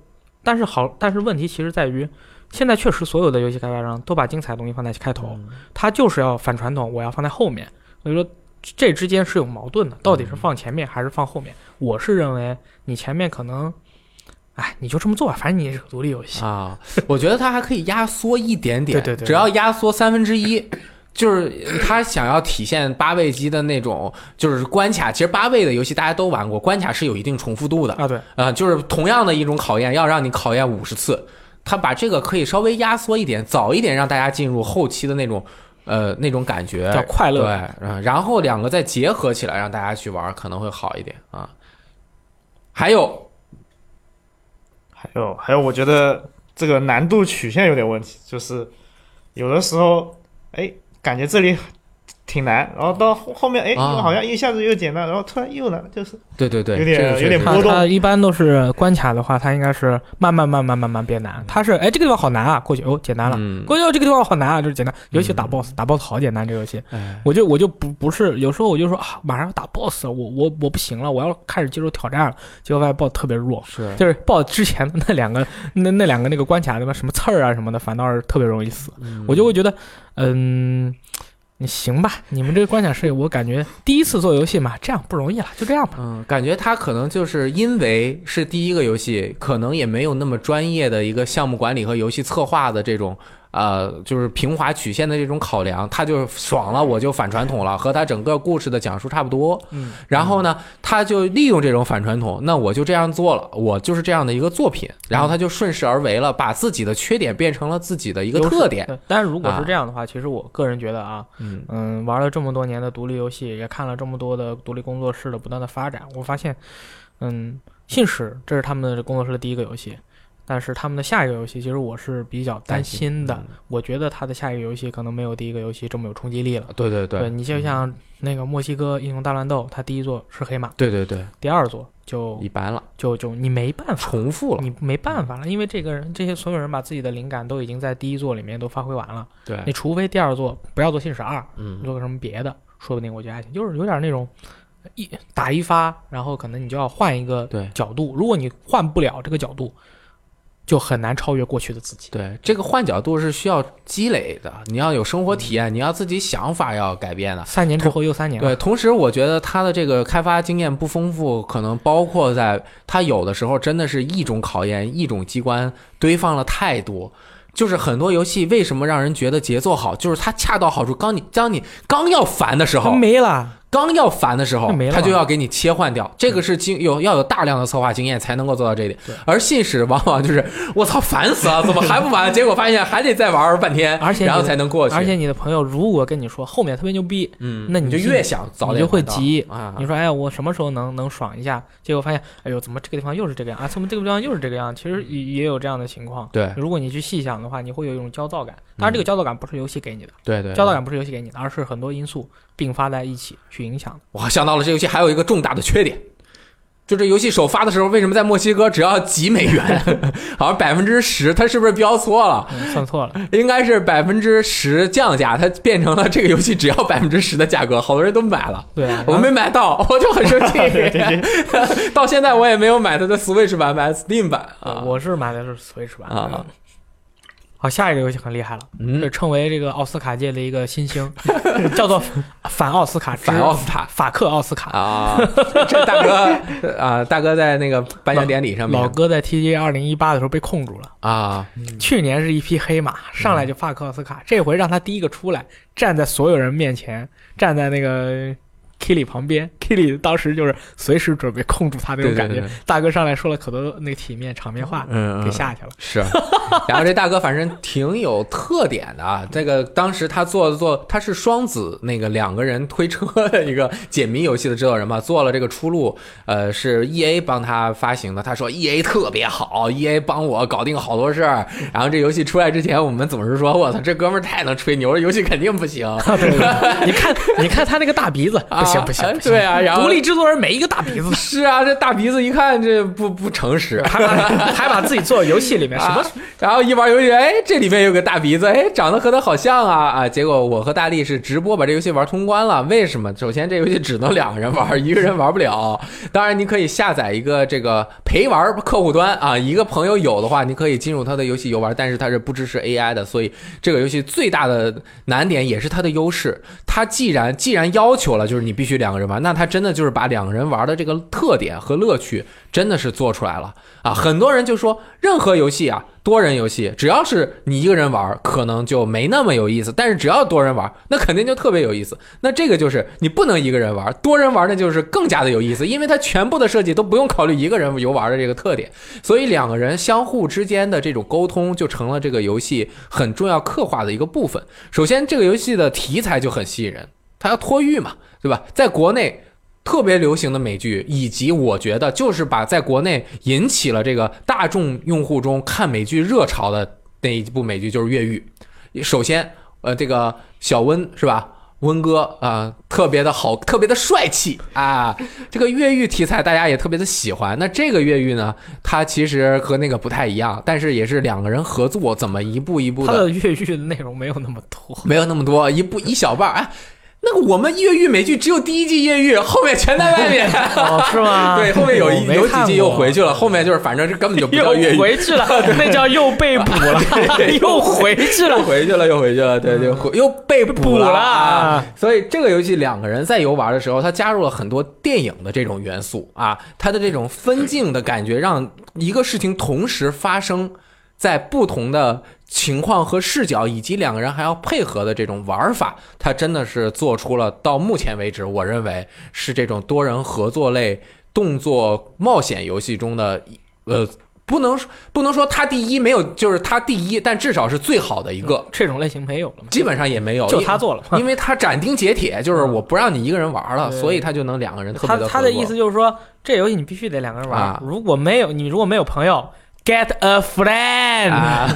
但是好，但是问题其实在于，现在确实所有的游戏开发商都把精彩的东西放在开头，他就是要反传统，我要放在后面。所以说这之间是有矛盾的，到底是放前面还是放后面？我是认为你前面可能，哎，你就这么做吧，反正你也是个独立游戏。啊，我觉得它还可以压缩一点点，*laughs* 对对对只要压缩三分之一。就是他想要体现八位机的那种，就是关卡。其实八位的游戏大家都玩过，关卡是有一定重复度的啊，对，啊、就是同样的一种考验，要让你考验五十次。他把这个可以稍微压缩一点，早一点让大家进入后期的那种，呃，那种感觉，叫快乐对，嗯，然后两个再结合起来，让大家去玩，可能会好一点啊。还有，还有还有，我觉得这个难度曲线有点问题，就是有的时候，哎，感觉这里挺难，然后到后后面，哎，啊好像一下子又简单，然后突然又难，就是对对对，有点有点波动它一般都是关卡的话，它应该是慢慢慢慢慢慢变难。它是哎这个地方好难啊，过去哦简单了，嗯，过去哦这个地方好难啊，就是简单。尤其打嗯 BOSS，打 BOSS 好简单这个游戏，哎，我就我就不不是有时候我就说啊马上要打 BOSS，了我我我不行了，我要开始接受挑战了，结果发现 BOSS 特别弱。是就是 BOSS 之前的那两个那那两个那个关卡那个什么刺儿啊什么的，反倒是特别容易死。我就会觉得，嗯，你行吧，你们这个关卡设计，我感觉第一次做游戏嘛，这样不容易了，就这样吧。嗯，感觉他可能就是因为是第一个游戏，可能也没有那么专业的一个项目管理和游戏策划的这种呃，就是平滑曲线的这种考量，他就爽了，我就反传统了，和他整个故事的讲述差不多。嗯，然后呢，他就利用这种反传统，那我就这样做了，我就是这样的一个作品，然后他就顺势而为了，把自己的缺点变成了自己的一个特点。但是如果啊。是这样的话，其实我个人觉得啊，嗯。嗯，玩了这么多年的独立游戏，也看了这么多的独立工作室的不断的发展，我发现，嗯，信使这是他们的工作室的第一个游戏，但是他们的下一个游戏，其实我是比较担心的。嗯。我觉得他的下一个游戏可能没有第一个游戏这么有冲击力了。对对对，你就像那个墨西哥英雄大乱斗，它第一座是黑马，对对对，第二座就一般了，就就你没办法，重复了。你没办法了，因为这个人这些所有人把自己的灵感都已经在第一座里面都发挥完了，对。你，除非第二座不要做信使二，嗯。做个什么别的，说不定我觉得还行，就是有点那种一打一发，然后可能你就要换一个角度，如果你换不了这个角度，就很难超越过去的自己。对，这个换角度是需要积累的，你要有生活体验，你要自己想法要改变的。三年之后又三年了，对，同时我觉得他的这个开发经验不丰富，可能包括在他有的时候真的是一种考验、一种机关堆放了太多。就是很多游戏为什么让人觉得节奏好，就是它恰到好处。刚你当你刚要烦的时候，没了。刚要烦的时候他就要给你切换掉。这个是经有要有大量的策划经验才能够做到这一点。而信使往往就是我操烦死了，*laughs* 怎么还不完？结果发现还得再玩半天，然后而且然后才能过去。而且你的朋友如果跟你说后面特别牛逼，嗯，那你就越想早你就会急啊。你说哎呀，我什么时候能能爽一下？结果发现，哎呦，怎么这个地方又是这个样啊？怎么这个地方又是这个样？其实也也有这样的情况。对如果你去细想的话，你会有一种焦躁感。当然，这个焦躁感不是游戏给你的，对对，焦躁感不是游戏给你的，而是很多因素并发在一起去影响的。我想到了，这游戏还有一个重大的缺点，就这游戏首发的时候，为什么在墨西哥只要几美元？*laughs* 好像百分之十，它是不是标错了？嗯，算错了。应该是百分之十降价，它变成了这个游戏只要百分之十的价格，好多人都买了。对啊，我没买到，我就很生气。*laughs* *laughs* 到现在我也没有买它的 Switch 版，买 Steam 版啊。我是买的是 Switch 版啊的。好，下一个游戏很厉害了，嗯。被称为这个奥斯卡界的一个新星，*laughs* 叫做反奥斯卡反奥斯卡法克奥斯卡。啊，这大哥啊，大哥在那个颁奖典礼上面老哥在 TGA 二零一八的时候被控住了，啊，去年是一匹黑马，上来就法克奥斯卡，这回让他第一个出来，站在所有人面前，站在那个 Killy 旁边，Killy 当时就是随时准备控住他那种感觉。对对对大哥上来说了可多那个体面场面话，嗯，给下去了。是，然后这大哥反正挺有特点的啊。*laughs* 这个当时他做做，他是双子那个两个人推车的一个解谜游戏的制作人嘛，*laughs* 做了这个出路，呃，是 E A 帮他发行的。他说 E A 特别好，E A 帮我搞定好多事儿。*laughs* 然后这游戏出来之前，我们总是说，我操，这哥们儿太能吹牛了，游戏肯定不行。对，你看，你看他那个大鼻子，啊行不行不行对啊，然后独立制作人没一个大鼻子，*laughs* 是啊，这大鼻子一看这不不诚实，*laughs* 还把还把自己做游戏里面 *laughs* 什么啊，然后一玩游戏，哎，这里面有个大鼻子，哎，长得和他好像啊啊！结果我和大力是直播把这游戏玩通关了，为什么？首先这游戏只能两个人玩，一个人玩不了。当然你可以下载一个这个陪玩客户端啊，一个朋友有的话，你可以进入他的游戏游玩，但是他是不支持 AI 的，所以这个游戏最大的难点也是它的优势。它既然既然要求了，就是你必须两个人玩，那他真的就是把两个人玩的这个特点和乐趣真的是做出来了啊！很多人就说，任何游戏啊，多人游戏，只要是你一个人玩，可能就没那么有意思；但是只要多人玩，那肯定就特别有意思。那这个就是你不能一个人玩，多人玩那就是更加的有意思，因为它全部的设计都不用考虑一个人游玩的这个特点，所以两个人相互之间的这种沟通就成了这个游戏很重要刻画的一个部分。首先，这个游戏的题材就很吸引人，它要脱狱嘛，对吧？在国内。特别流行的美剧，以及我觉得就是把在国内引起了这个大众用户中看美剧热潮的那一部美剧就是《越狱》。首先，呃，这个小温是吧？温哥啊、特别的好，特别的帅气啊！这个越狱题材大家也特别的喜欢。那这个越狱呢，它其实和那个不太一样，但是也是两个人合作，怎么一步一步他的的越狱的内容没有那么多。没有那么多，一步一小半儿。哎，那个我们越狱美剧只有第一季越狱，后面全在外面。哦，是吗？*laughs* 对，后面有一有几季又回去了，后面就是反正是根本就不叫越又狱，*laughs* 回去了，*laughs* 那叫又被捕了，又回去又了，回去了，又回去了，对，对回又被捕捕了啊！所以这个游戏两个人在游玩的时候，它加入了很多电影的这种元素啊，它的这种分镜的感觉，让一个事情同时发生在不同的情况和视角，以及两个人还要配合的这种玩法，他真的是做出了到目前为止，我认为是这种多人合作类动作冒险游戏中的呃。不能不能说他第一没有，就是他第一，但至少是最好的一个。这种类型没有了？基本上也没有，就他做了。因为他斩钉截铁，就是我不让你一个人玩了，所以他就能两个人特别他的。他的意思就是说，这游戏你必须得两个人玩，啊如果没有你如果没有朋友，get a friend，啊。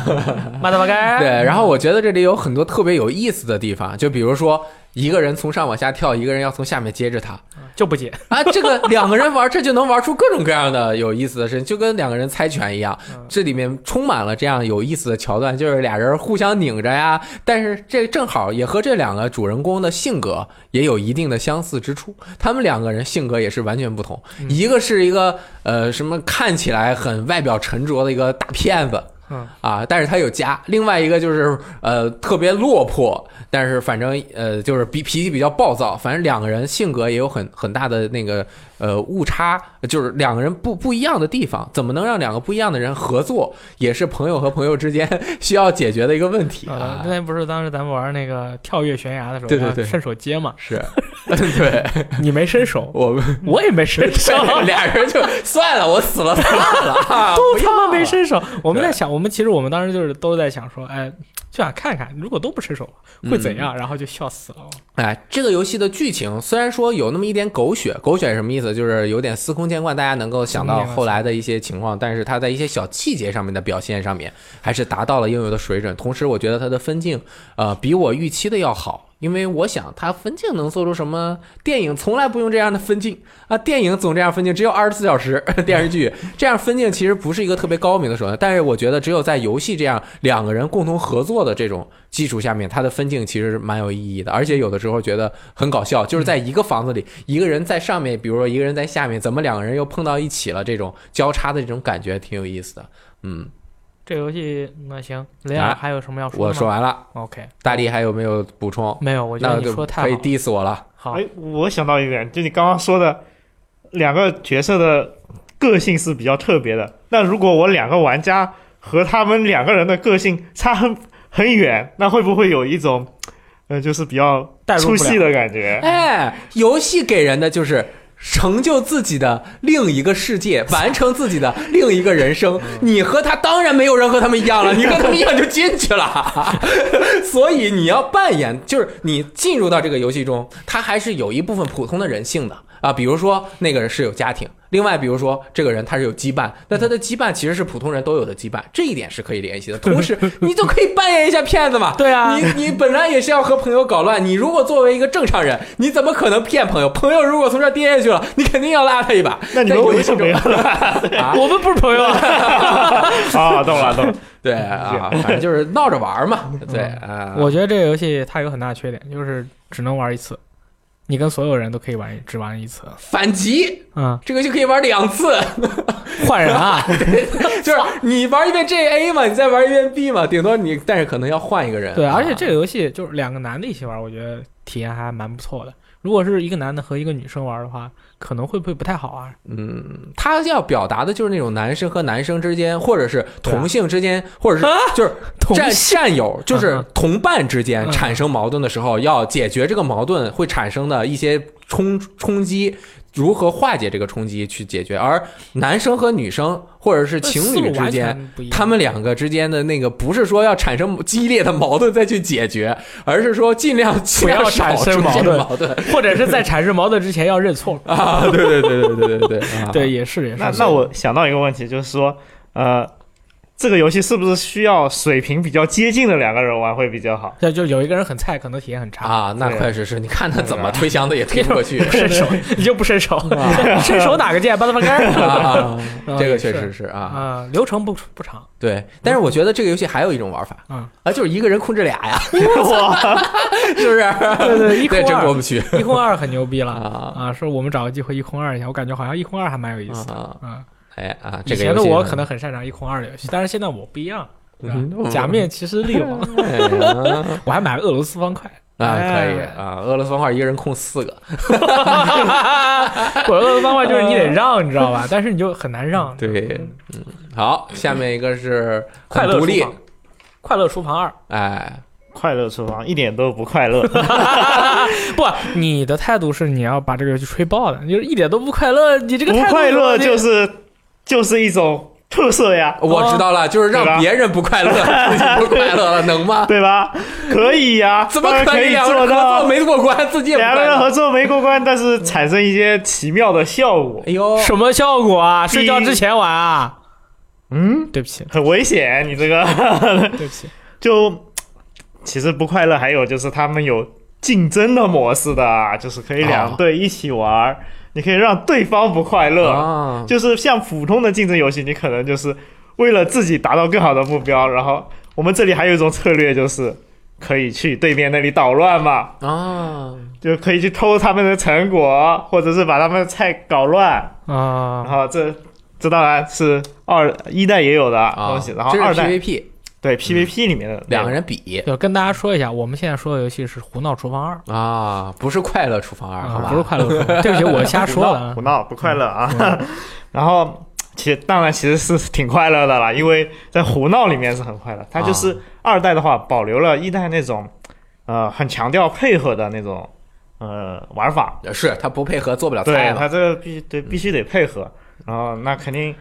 对。然后我觉得这里有很多特别有意思的地方，就比如说一个人从上往下跳，一个人要从下面接着他就不解。*laughs* 啊，这个 *laughs* 两个人玩，这就能玩出各种各样的有意思的事情，就跟两个人猜拳一样嗯。这里面充满了这样有意思的桥段，就是俩人互相拧着呀，但是这正好也和这两个主人公的性格也有一定的相似之处。他们两个人性格也是完全不同，嗯一个是一个呃什么看起来很外表沉着的一个大骗子。嗯啊，但是他有家，另外一个就是呃特别落魄，但是反正呃就是比脾气比较暴躁，反正两个人性格也有很很大的那个呃误差，就是两个人不不一样的地方，怎么能让两个不一样的人合作，也是朋友和朋友之间 *laughs* 需要解决的一个问题呃啊，那。天不是当时咱们玩那个跳跃悬崖的时候，对对对要伸手接嘛？是，*laughs* 对你没伸手，*laughs* 我们我也没伸手，俩人就算了，我死了算了，啊都他妈没伸手。我们在想，我们其实我们当时就是都在想说，哎，就想看看如果都不伸手会怎样，然后就笑死了。哎，这个游戏的剧情虽然说有那么一点狗血，狗血是什么意思？就是有点司空见惯，大家能够想到后来的一些情况，但是它在一些小细节上面的表现上面，还是达到了应有的水准。同时，我觉得它的分镜，呃，比我预期的要好，因为我想它分镜能做出什么？电影从来不用这样的分镜啊，电影总这样分镜，只有二十四小时。*laughs* 电视剧这样分镜其实不是一个特别高明的手段，但是我觉得只有在游戏这样两个人共同合作的这种基础下面，它的分镜其实是蛮有意义的，而且有的时候觉得很搞笑，就是在一个房子里，一个人在上面，比如说一个人在下面，怎么两个人又碰到一起了？这种交叉的这种感觉挺有意思的。嗯，这个游戏那行，雷尔啊还有什么要说？我说完了，OK，大力还有没有补充？没有，我觉得你那就可以说得太好了。diss 我了。好，哎，我想到一点，就你刚刚说的，两个角色的个性是比较特别的。那如果我两个玩家和他们两个人的个性差很很远，那会不会有一种，呃，就是比较代入不了出戏的感觉？哎，游戏给人的就是。成就自己的另一个世界，完成自己的另一个人生。*laughs* 你和他当然没有人和他们一样了，*laughs* 你和他们一样就进去了。*laughs* 所以你要扮演，就是你进入到这个游戏中，他还是有一部分普通的人性的啊，比如说那个人是有家庭，另外比如说这个人他是有羁绊，那他的羁绊其实是普通人都有的羁绊，这一点是可以联系的。同时，*laughs* 你就可以扮演一下骗子嘛。对啊你你本来也是要和朋友搞乱，你如果作为一个正常人，你怎么可能骗朋友？朋友如果从这儿跌下去了，你肯定要拉他一把。*laughs* 那你们在游戏为什么要 *laughs* 啊？我们不是朋友啊。啊？懂了懂了，对啊，反正就是闹着玩嘛。对啊，我觉得这个游戏它有很大的缺点，就是只能玩一次，你跟所有人都可以玩，只玩一次。反击嗯，这个就可以玩两次，*laughs* 换人啊 *laughs* *laughs* 就是你玩一遍 J A 嘛，你再玩一遍 B 嘛，顶多你，但是可能要换一个人。对，而且啊这个游戏就是两个男的一起玩，我觉得体验还蛮不错的。如果是一个男的和一个女生玩的话，可能会不会不太好啊？嗯，他要表达的就是那种男生和男生之间，或者是同性之间，或者是就是战同战友，就是同伴之间嗯产生矛盾的时候，要解决这个矛盾会产生的一些冲冲击。如何化解这个冲击去解决？而男生和女生或者是情侣之间，他们两个之间的那个不是说要产生激烈的矛盾再去解决，而是说尽量不要产生矛盾矛盾 *laughs* 或者是在产生矛盾之前要认错。*laughs* 啊！对对对对对对对啊 *laughs* 对，也是也是。那那我想到一个问题，就是说，呃，这个游戏是不是需要水平比较接近的两个人玩会比较好？就就有一个人很菜，可能体验很差。啊，那确实是你看他怎么推箱子也推不过去不伸手，*laughs* 你就不伸手，*laughs* 伸手打个键，巴拉巴啊干。*laughs* 这个确实是啊，啊，流程不不长。对。但是我觉得这个游戏还有一种玩法嗯啊，就是一个人控制俩呀，哇，是不是？对对，一这空二，真过不去一空二很牛逼了啊啊！说我们找个机会一空二一下，我感觉好像一空二还蛮有意思的。啊！嗯，哎啊，这以前的个游戏我可能很擅长一空二的游戏，但是现在我不一样，对吧嗯假面骑士力王，*laughs* 哎 *laughs* 我还买了俄罗斯方块。啊，可以哎啊，俄罗斯方块一个人控四个，*laughs* 我俄罗斯方块就是你得让，你知道吧？但是你就很难让。对，嗯，好，下面一个是快乐厨房，快乐厨房二。哎，快乐厨房一点都不快乐。不，你的态度是你要把这个游戏吹爆的，你就是一点都不快乐，你这个不态度快乐就是就是一种特色呀，我知道了，就是让别人不快乐，*laughs* 自己不快乐了，能吗？对吧？可以呀，怎么可以？两个做人合作到？没过关，自己也不？两个人合作没过关，但是产生一些奇妙的效果。哎呦，什么效果啊？睡觉之前玩啊？嗯，对不起，很危险，你这个 *laughs* 对不起，就其实不快乐。还有就是他们有竞争的模式的，就是可以两哦队一起玩，你可以让对方不快乐。啊，就是像普通的竞争游戏，你可能就是为了自己达到更好的目标，然后我们这里还有一种策略，就是可以去对面那里捣乱嘛，啊，就可以去偷他们的成果，或者是把他们的菜搞乱。啊。然啊，后这这当然是二一代也有的啊东西，然后二代 PVP，对 PVP 里面的两个人比就跟大家说一下，我们现在说的游戏是《胡闹厨房二》啊，不是快乐厨房二，好啊，吧？不是快乐厨房。对不起，我瞎说的啊胡。闹不快乐啊。嗯 *laughs* 然后其实当然其实是 *laughs* 挺快乐的啦，因为在胡闹里面是很快乐。它就是二代的话保留了一代那种呃很强调配合的那种呃玩法，是他不配合做不了菜对了它这个必须对必须得配合。然后那肯定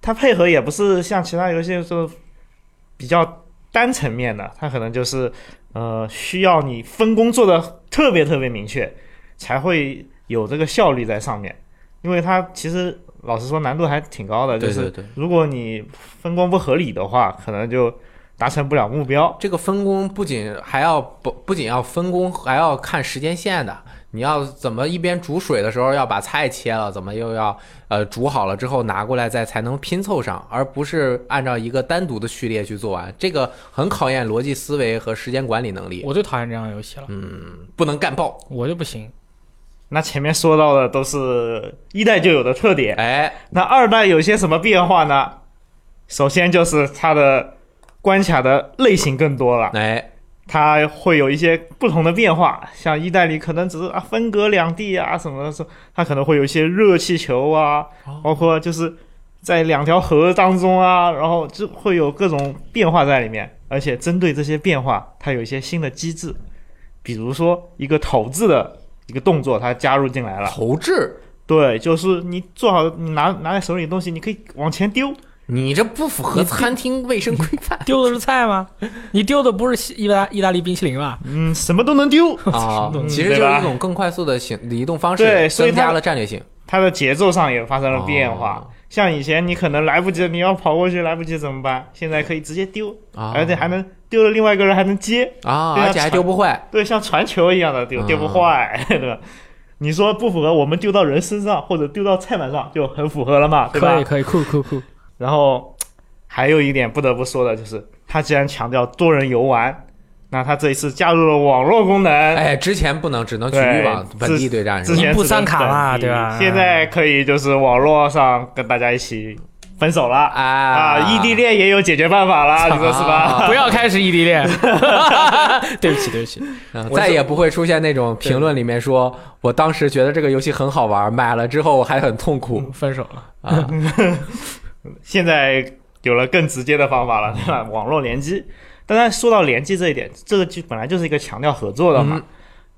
它配合也不是像其他游戏说比较单层面的，它可能就是呃需要你分工做的特别特别明确，才会有这个效率在上面。因为它其实老实说难度还挺高的，就是如果你分工不合理的话，可能就达成不了目标。这个分工不仅还要不不仅要分工，还要看时间线的。你要怎么一边煮水的时候要把菜切了，怎么又要呃煮好了之后拿过来再才能拼凑上，而不是按照一个单独的序列去做完。这个很考验逻辑思维和时间管理能力，我最讨厌这样的游戏了，嗯，不能干爆。我就不行。那前面说到的都是一代就有的特点，哎，那二代有些什么变化呢？首先就是它的关卡的类型更多了，哎，它会有一些不同的变化。像一代里可能只是啊分隔两地啊什么的时候，它可能会有一些热气球啊，包括就是在两条河当中啊，然后就会有各种变化在里面。而且针对这些变化，它有一些新的机制，比如说一个投掷的一个动作，它加入进来了。投掷对，就是你做好，你拿拿在手里的东西，你可以往前丢，你这不符合餐厅卫生规范丢的是菜吗？你丢的不是西意大意大利冰淇淋吧？嗯，什么都能丢。*laughs* 啊嗯，其实就是一种更快速的行移动方式，对所以增加它了战略性，它的节奏上也发生了变化。哦像以前你可能来不及，你要跑过去来不及怎么办？现在可以直接丢，啊，而且还能丢了另外一个人还能接，啊，而且还丢不坏，对，像传球一样的丢，嗯丢不坏，对吧？你说不符合，我们丢到人身上或者丢到菜板上就很符合了嘛，对吧？可以可以，酷酷酷。然后还有一点不得不说的就是，他既然强调多人游玩，那他这一次加入了网络功能，哎，之前不能，只能局域网本地对战？之前只能一步三卡本地嘛对吧现在可以就是网络上跟大家一起分手了。啊啊，异地恋也有解决办法了，你说是吧？啊不要开始异地恋，*laughs* 对不起对不起，嗯再也不会出现那种评论里面说，我当时觉得这个游戏很好玩，买了之后我还很痛苦分手了。啊。*laughs* 现在有了更直接的方法了，*laughs* 对吧？网络联机。当然，说到联机这一点，这个就本来就是一个强调合作的嘛。嗯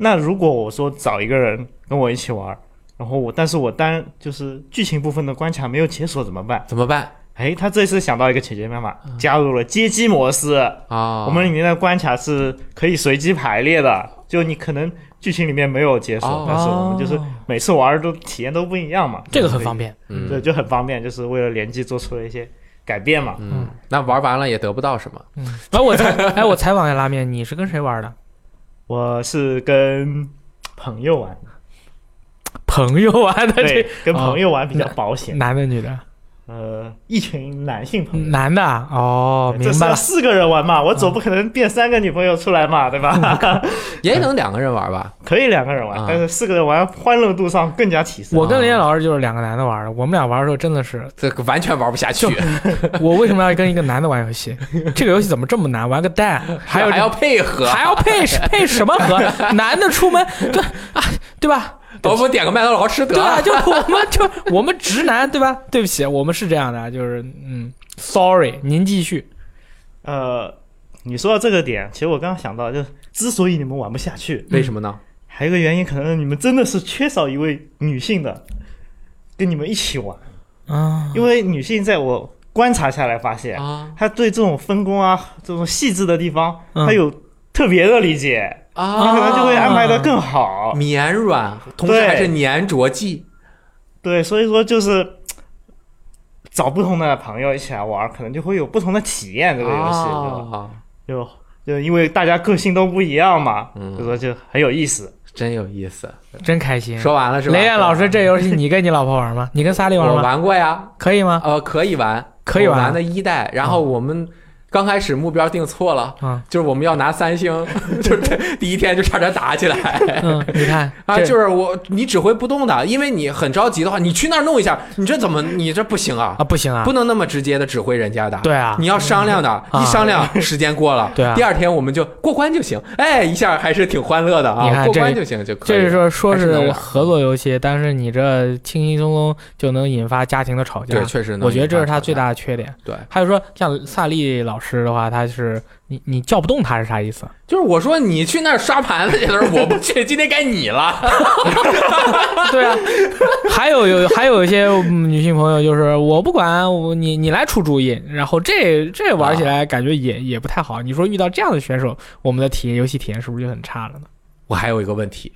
那如果我说找一个人跟我一起玩，然后我，但是我单就是剧情部分的关卡没有解锁怎么办？怎么办哎，他这次想到一个解决办法，加入了街机模式。啊？我们里面的关卡是可以随机排列的，就你可能剧情里面没有解锁，哦但是我们就是每次玩都体验都不一样嘛。这个很方便。嗯对，就很方便，就是为了联机做出了一些改变嘛。嗯，那玩完了也得不到什么。嗯，哎，我采哎，我采访一下拉面，你是跟谁玩的？我是跟朋友玩，朋友玩的，对这，跟朋友玩比较保险。男的女的？呃，一群男性朋友。男的啊哦，这是明白了。四个人玩嘛，我总不可能变三个女朋友出来嘛，对吧？*laughs* 也能两个人玩吧？可以两个人玩啊，但是四个人玩欢乐度上更加提升。我跟林岩老师就是两个男的玩的，我们俩玩的时候真的是，这个完全玩不下去，我为什么要跟一个男的玩游戏？*laughs* 这个游戏怎么这么难？玩个蛋，还有还要配合，还要配配什么合？*laughs* 男的出门对啊，对吧？我们点个麦当劳吃得对啊，了。就我们 *laughs* 就我们直男对吧？对不起，我们是这样的，就是嗯，sorry，您继续。呃，你说到这个点，其实我刚刚想到，就是之所以你们玩不下去，为什么呢？还有一个原因，可能你们真的是缺少一位女性的跟你们一起玩，啊，因为女性在我观察下来发现，啊她对这种分工啊、这种细致的地方，嗯她有特别的理解，*laughs* 她啊，可能就会安排的更好。绵软，同时还是粘着剂。对，所以说就是找不同的朋友一起来玩，可能就会有不同的体验。这个游戏就啊，就就因为大家个性都不一样嘛，嗯所以说就很有意思。真有意思。真开心。说完了是吧？雷燕老师，这游戏你跟你老婆玩吗？你跟萨利玩我吗？玩过呀，可以吗？呃，可以玩，可以玩玩的一代，然后我们刚开始目标定错了，啊，就是我们要拿三星，*laughs* 就是第一天就差点打起来。嗯，你看啊，就是我你指挥不动的，因为你很着急的话，你去那儿弄一下，你这怎么你这不行啊啊，？不行啊，不能那么直接的指挥人家的。对啊，你要商量的，一商量 *laughs* 时间过了，对啊第二天我们就过关就行。哎，一下还是挺欢乐的啊，过关就行就可以。这是说说是合作游戏，但是你这轻轻松松就能引发家庭的吵架对，。确实我觉得这是他最大的缺点。对，还有说像萨利老师的话，他是你你叫不动他是啥意思？就是我说你去那儿刷盘子去的时候，我不去，今天该你了。*laughs* 对啊，还有有还有一些嗯女性朋友就是我不管我你你来出主意，然后这这玩起来感觉也、也不太好。你说遇到这样的选手，我们的体验游戏体验是不是就很差了呢？我还有一个问题，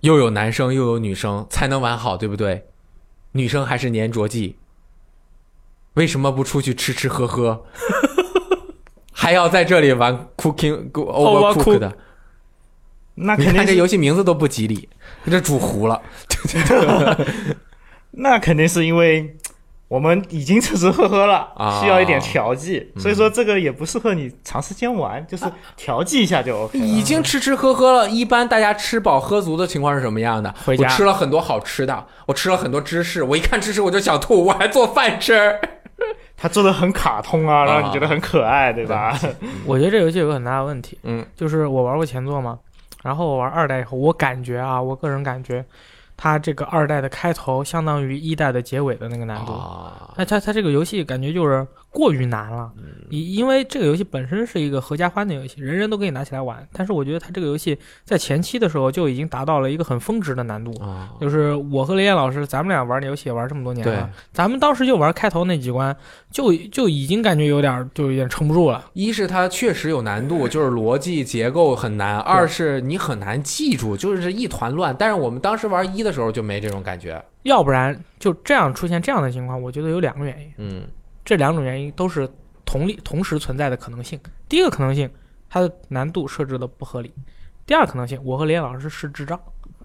又有男生又有女生才能玩好，对不对？女生还是粘着剂，为什么不出去吃吃喝喝，*laughs* 还要在这里玩 cooking overcook 的？你那肯定这游戏名字都不吉利，*laughs* 这煮糊了。*laughs* 那肯定是因为我们已经吃吃喝喝了，啊需要一点调剂，嗯所以说这个也不适合你长时间玩，就是调剂一下就 OK 了。已经吃吃喝喝了，一般大家吃饱喝足的情况是什么样的？回家我吃了很多好吃的，我吃了很多芝士，我一看芝士我就想吐，我还做饭吃。他做的很卡通啊，让你觉得很可爱，对吧？*laughs* 我觉得这游戏有个很大的问题，嗯，就是我玩过前作嘛，然后我玩二代以后，我感觉啊，我个人感觉，它这个二代的开头相当于一代的结尾的那个难度。啊，那它它这个游戏感觉就是过于难了。因因为这个游戏本身是一个合家欢的游戏，人人都可以拿起来玩。但是我觉得它这个游戏在前期的时候就已经达到了一个很峰值的难度。啊，就是我和雷燕老师，咱们俩玩的游戏也玩这么多年了，咱们当时就玩开头那几关，就就已经感觉有点就有点撑不住了。一是它确实有难度，就是逻辑结构很难；二是你很难记住，就是一团乱。但是我们当时玩一的时候就没这种感觉。要不然就这样出现这样的情况，我觉得有两个原因，嗯这两种原因都是同理同时存在的可能性。第一个可能性，它的难度设置的不合理；第二个可能性，我和雷燕老师是智障。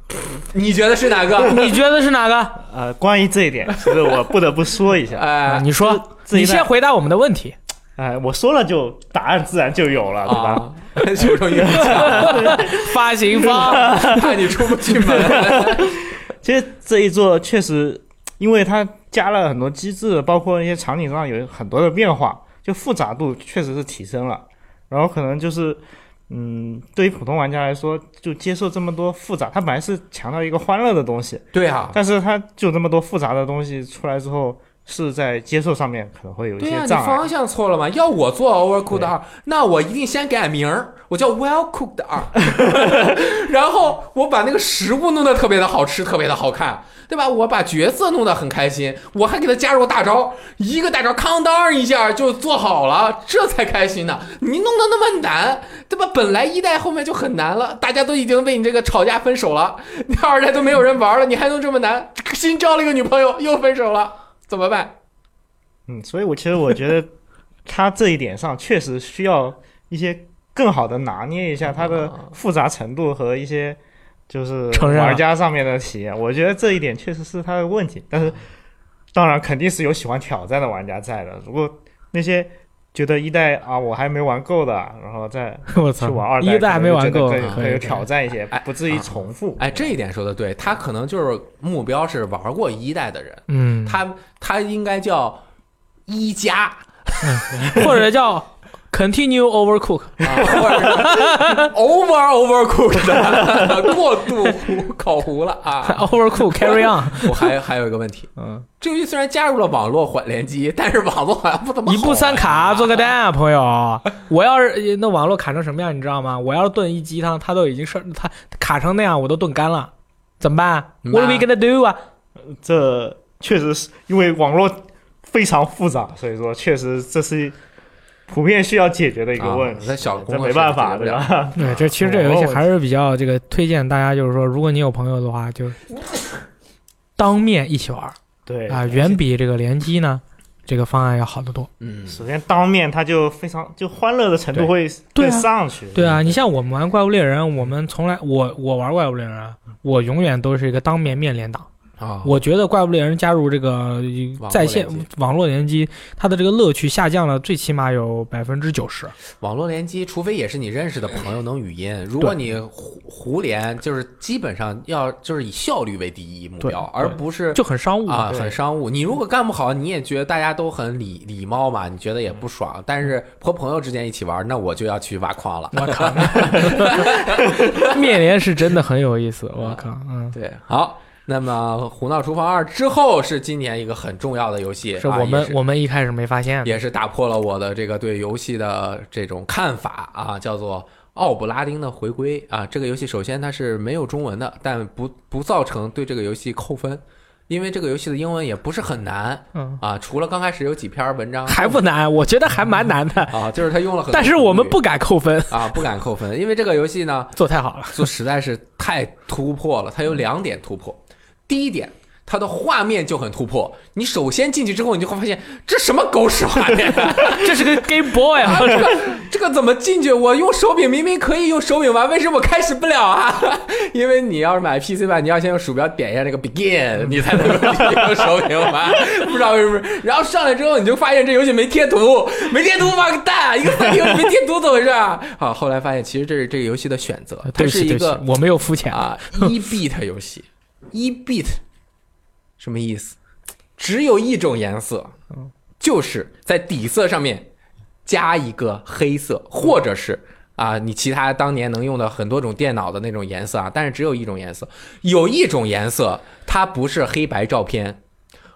*laughs* 你觉得是哪个？你觉得是哪个？呃，关于这一点，其实我不得不说一下。啊，哎，你说，你先回答我们的问题。哎，我说了就答案自然就有了，对吧？啊，求生欲强，发行方，*laughs* 怕你出不去门。*laughs* 其实这一座确实，因为它加了很多机制，包括一些场景上有很多的变化，就复杂度确实是提升了。然后可能就是，嗯，对于普通玩家来说，就接受这么多复杂，它本来是强调一个欢乐的东西，对啊，但是它就这么多复杂的东西出来之后，是在接受上面可能会有一对呀、些障碍。你方向错了嘛？要我做 Overcooked 二，那我一定先改名儿，我叫 Well Cooked 二，*laughs* 然后我把那个食物弄得特别的好吃，特别的好看，对吧？我把角色弄得很开心，我还给他加入大招，一个大招哐当一下就做好了，这才开心呢。你弄得那么难，对吧？本来一代后面就很难了，大家都已经为你这个吵架分手了，你二代都没有人玩了，你还弄这么难？新交了一个女朋友又分手了，怎么办？嗯，所以我其实我觉得 *laughs* 他这一点上确实需要一些更好的拿捏一下它的复杂程度和一些就是玩家上面的体验。我觉得这一点确实是他的问题，但是当然肯定是有喜欢挑战的玩家在的。如果那些觉得一代啊我还没玩够的，然后再 *laughs* 我去玩二代，一代还没玩够可以可以可以挑战一些哎，不至于重复。哎，这一点说的对，他可能就是目标是玩过一代的人，嗯，他他应该叫一加 *laughs* 或者叫 continue overcook，啊，或者是 over overcooked 的 *laughs* 过度烤糊了啊。overcook carry on，*laughs* 我还还有一个问题，嗯，这游戏虽然加入了网络缓联机，但是网络好像不怎么好一步三卡做个蛋啊，朋友。我要是那网络卡成什么样，你知道吗？我要是炖一鸡汤，它都已经是它卡成那样，我都炖干了，怎么办怎么办？What are we gonna do 啊？这确实是因为网络非常复杂，所以说确实这是普遍需要解决的一个问啊题。在小工这没办法，对吧？对，这其实这个游戏还是比较这个推荐大家，就是说，如果你有朋友的话，就当面一起玩儿 *laughs* 对啊，远比这个联机呢这个方案要好得多。嗯，首先当面他就非常就欢乐的程度对会对上去。对啊，你像我们玩怪物猎人，我们从来我我玩怪物猎人啊，我永远都是一个当面面连打。啊，我觉得怪物猎人加入这个网在线网络联机，它的这个乐趣下降了，最起码有百分之九十。网络联机，除非也是你认识的朋友能语音，如果你胡胡连，就是基本上要就是以效率为第一目标，而不是就很商务啊，很商务。你如果干不好，你也觉得大家都很礼礼貌嘛，你觉得也不爽。但是和朋友之间一起玩，那我就要去挖矿了。我靠，*laughs* *laughs* 面连是真的很有意思，我靠，嗯，对，好。那么《胡闹厨房二》之后是今年一个很重要的游戏，啊是我们、我们一开始没发现，也是打破了我的这个对游戏的这种看法啊，叫做奥布拉丁的回归啊。这个游戏首先它是没有中文的，但不不造成对这个游戏扣分，因为这个游戏的英文也不是很难嗯，啊，除了刚开始有几篇文章还不难，我觉得还蛮难的，*laughs* 啊，就是他用了很多，但是我们不敢扣分，啊不敢扣分，因为这个游戏呢做太好了，做实在是太突破了，它有两点突破，第一点。它的画面就很突破。你首先进去之后，你就会发现这什么狗屎画面，*laughs* 这是个 Game Boy 啊，啊，这个这个怎么进去？我用手柄明明可以用手柄玩，为什么我开始不了啊？*laughs* 因为你要是买 PC 版，你要先用鼠标点一下那个 Begin，你才能用手柄玩。不知道为什么。然后上来之后，你就发现这游戏没贴图，*laughs* 没贴图，妈个蛋！一个三 D 游戏没贴图怎么回事啊？好，后来发现其实这是这个游戏的选择，它是一个，我没有肤浅，啊一 bit 游戏，一 bit 什么意思？只有一种颜色，就是在底色上面加一个黑色，或者是啊，你其他当年能用的很多种电脑的那种颜色啊，但是只有一种颜色。有一种颜色它不是黑白照片，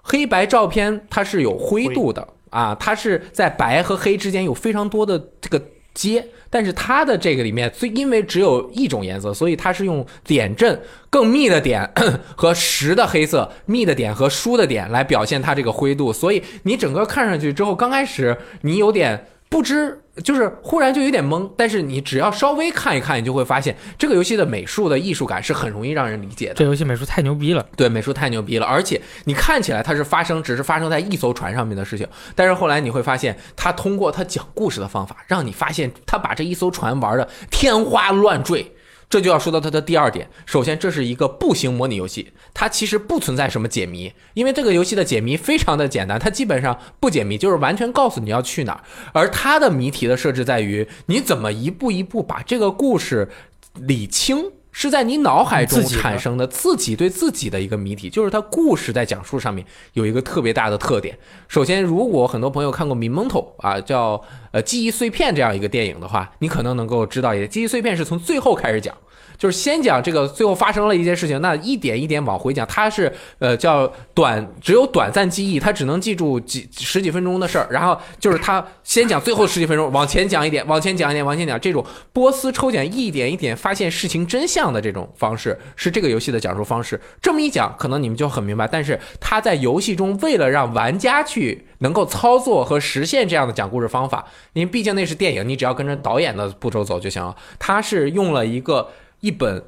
黑白照片它是有灰度的。啊，它是在白和黑之间有非常多的这个阶，但是它的这个里面，最因为只有一种颜色，所以它是用点阵更密的点 *coughs* 和实的黑色、密的点和疏的点来表现它这个灰度，所以你整个看上去之后，刚开始你有点不知。就是忽然就有点懵，但是你只要稍微看一看，你就会发现这个游戏的美术的艺术感是很容易让人理解的。这游戏美术太牛逼了，对，美术太牛逼了，而且你看起来它是发生，只是发生在一艘船上面的事情，但是后来你会发现，他通过他讲故事的方法，让你发现他把这一艘船玩的天花乱坠。这就要说到它的第二点。首先，这是一个步行模拟游戏，它其实不存在什么解谜，因为这个游戏的解谜非常的简单，它基本上不解谜，就是完全告诉你要去哪儿。而它的谜题的设置在于，你怎么一步一步把这个故事理清，是在你脑海中产生的自己对自己的一个谜题。就是它故事在讲述上面有一个特别大的特点。首先，如果很多朋友看过《Memento》啊，叫呃记忆碎片这样一个电影的话，你可能能够知道，一点记忆碎片是从最后开始讲。就是先讲这个最后发生了一件事情，那一点一点往回讲，它是呃叫短，只有短暂记忆，它只能记住几十几分钟的事儿。然后就是他先讲最后十几分钟，往前讲一点，往前讲一点，往前讲。这种波斯抽检一点一点发现事情真相的这种方式，是这个游戏的讲述方式。这么一讲，可能你们就很明白。但是他在游戏中为了让玩家去能够操作和实现这样的讲故事方法，因为毕竟那是电影，你只要跟着导演的步骤走就行了。他是用了一个。一本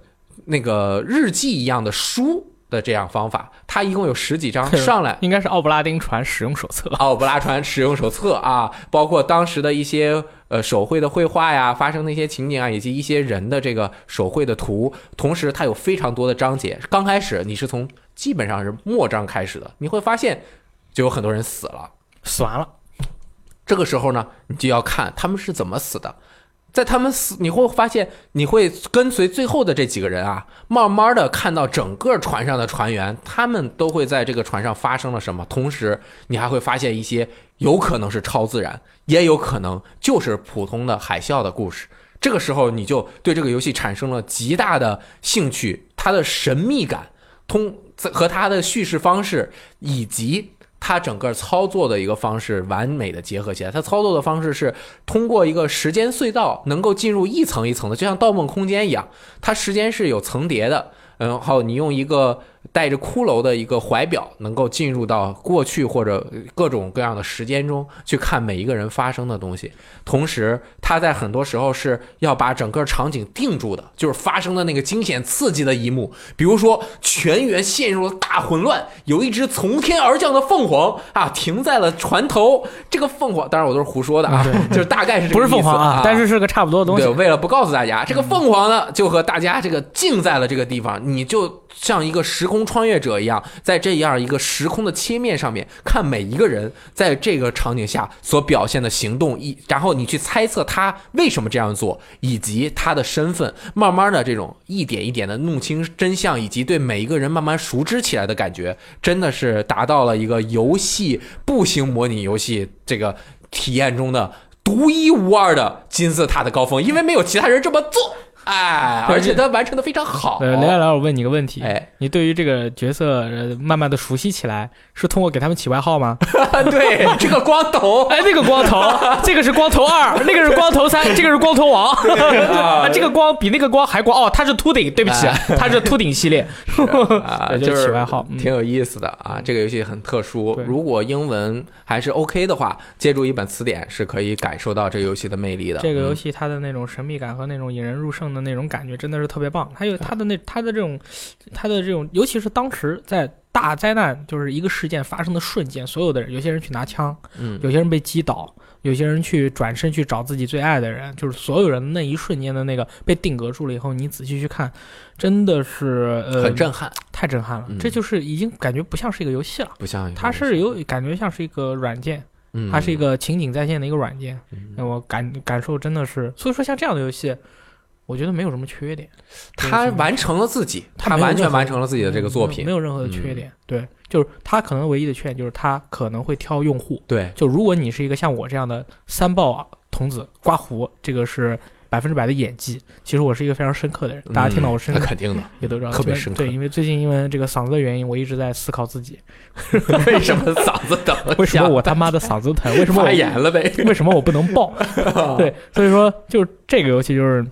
那个日记一样的书的这样方法，它一共有十几章，*laughs* 上来应该是奥布拉丁船使用手册。奥布拉船使用手册啊，包括当时的一些呃手绘的绘画呀，发生的一些情景啊，以及一些人的这个手绘的图。同时，它有非常多的章节。刚开始你是从基本上是末章开始的，你会发现就有很多人死了，死完了。这个时候呢，你就要看他们是怎么死的。在他们死，你会发现，你会跟随最后的这几个人啊，慢慢的看到整个船上的船员，他们都会在这个船上发生了什么。同时，你还会发现一些有可能是超自然，也有可能就是普通的海啸的故事。这个时候，你就对这个游戏产生了极大的兴趣，它的神秘感，通和它的叙事方式以及。它整个操作的一个方式完美的结合起来，它操作的方式是通过一个时间隧道，能够进入一层一层的，就像《盗梦空间》一样，它时间是有层叠的。然后你用一个。带着骷髅的一个怀表，能够进入到过去或者各种各样的时间中去看每一个人发生的东西。同时，他在很多时候是要把整个场景定住的，就是发生的那个惊险刺激的一幕。比如说，全员陷入了大混乱，有一只从天而降的凤凰啊，停在了船头。这个凤凰，当然我都是胡说的啊，*laughs* 就是大概是这个不是凤凰啊，但是是个差不多的东西。对，为了不告诉大家，这个凤凰呢，就和大家这个静在了这个地方，你就像一个时空。穿越者一样，在这样一个时空的切面上面看每一个人在这个场景下所表现的行动，一然后你去猜测他为什么这样做，以及他的身份，慢慢的这种一点一点的弄清真相，以及对每一个人慢慢熟知起来的感觉，真的是达到了一个游戏步行模拟游戏这个体验中的独一无二的金字塔的高峰，因为没有其他人这么做。哎，而且他完成的非常好。呃，雷亚老，我问你个问题，哎，你对于这个角色慢慢的熟悉起来，是通过给他们起外号吗？*laughs* 对，这个光头，哎，那个光头，这个是光头二，那个是光头三，这个是光头王，*laughs* 这个光比那个光还光哦，他是秃顶，对不起，他是秃顶系列，*laughs* 啊，就是起外号，挺有意思的啊。这个游戏很特殊，如果英文还是 OK 的话，借助一本词典是可以感受到这个游戏的魅力的。这个游戏它的那种神秘感和那种引人入胜的。那种感觉真的是特别棒，还有他的那他的这种，他的这种，尤其是当时在大灾难就是一个事件发生的瞬间，所有的人，有些人去拿枪，嗯，有些人被击倒，有些人去转身去找自己最爱的人，就是所有人那一瞬间的那个被定格住了以后，你仔细去看，真的是呃很震撼，太震撼了，这就是已经感觉不像是一个游戏了，不像，它是有感觉像是一个软件，它是一个情景在线的一个软件，嗯。我感感受真的是，所以说像这样的游戏。我觉得没有什么缺点，他完成了自己，他完全完成了自己的这个作品，没有任何的缺点。对，就是他可能唯一的缺点就是他可能会挑用户。对，就如果你是一个像我这样的三爆童子刮胡，这个是百分之百的演技。其实我是一个非常深刻的人，大家听到我声音肯定的。也都知道，特别深刻对，因为最近因为这个嗓子的原因，我一直在思考自己，*laughs* 为什么嗓子疼？*laughs* 为什么我他妈的嗓子疼？为什么我发炎了呗？为什么我不能爆？*laughs* 对，所以说就是这个游戏就是。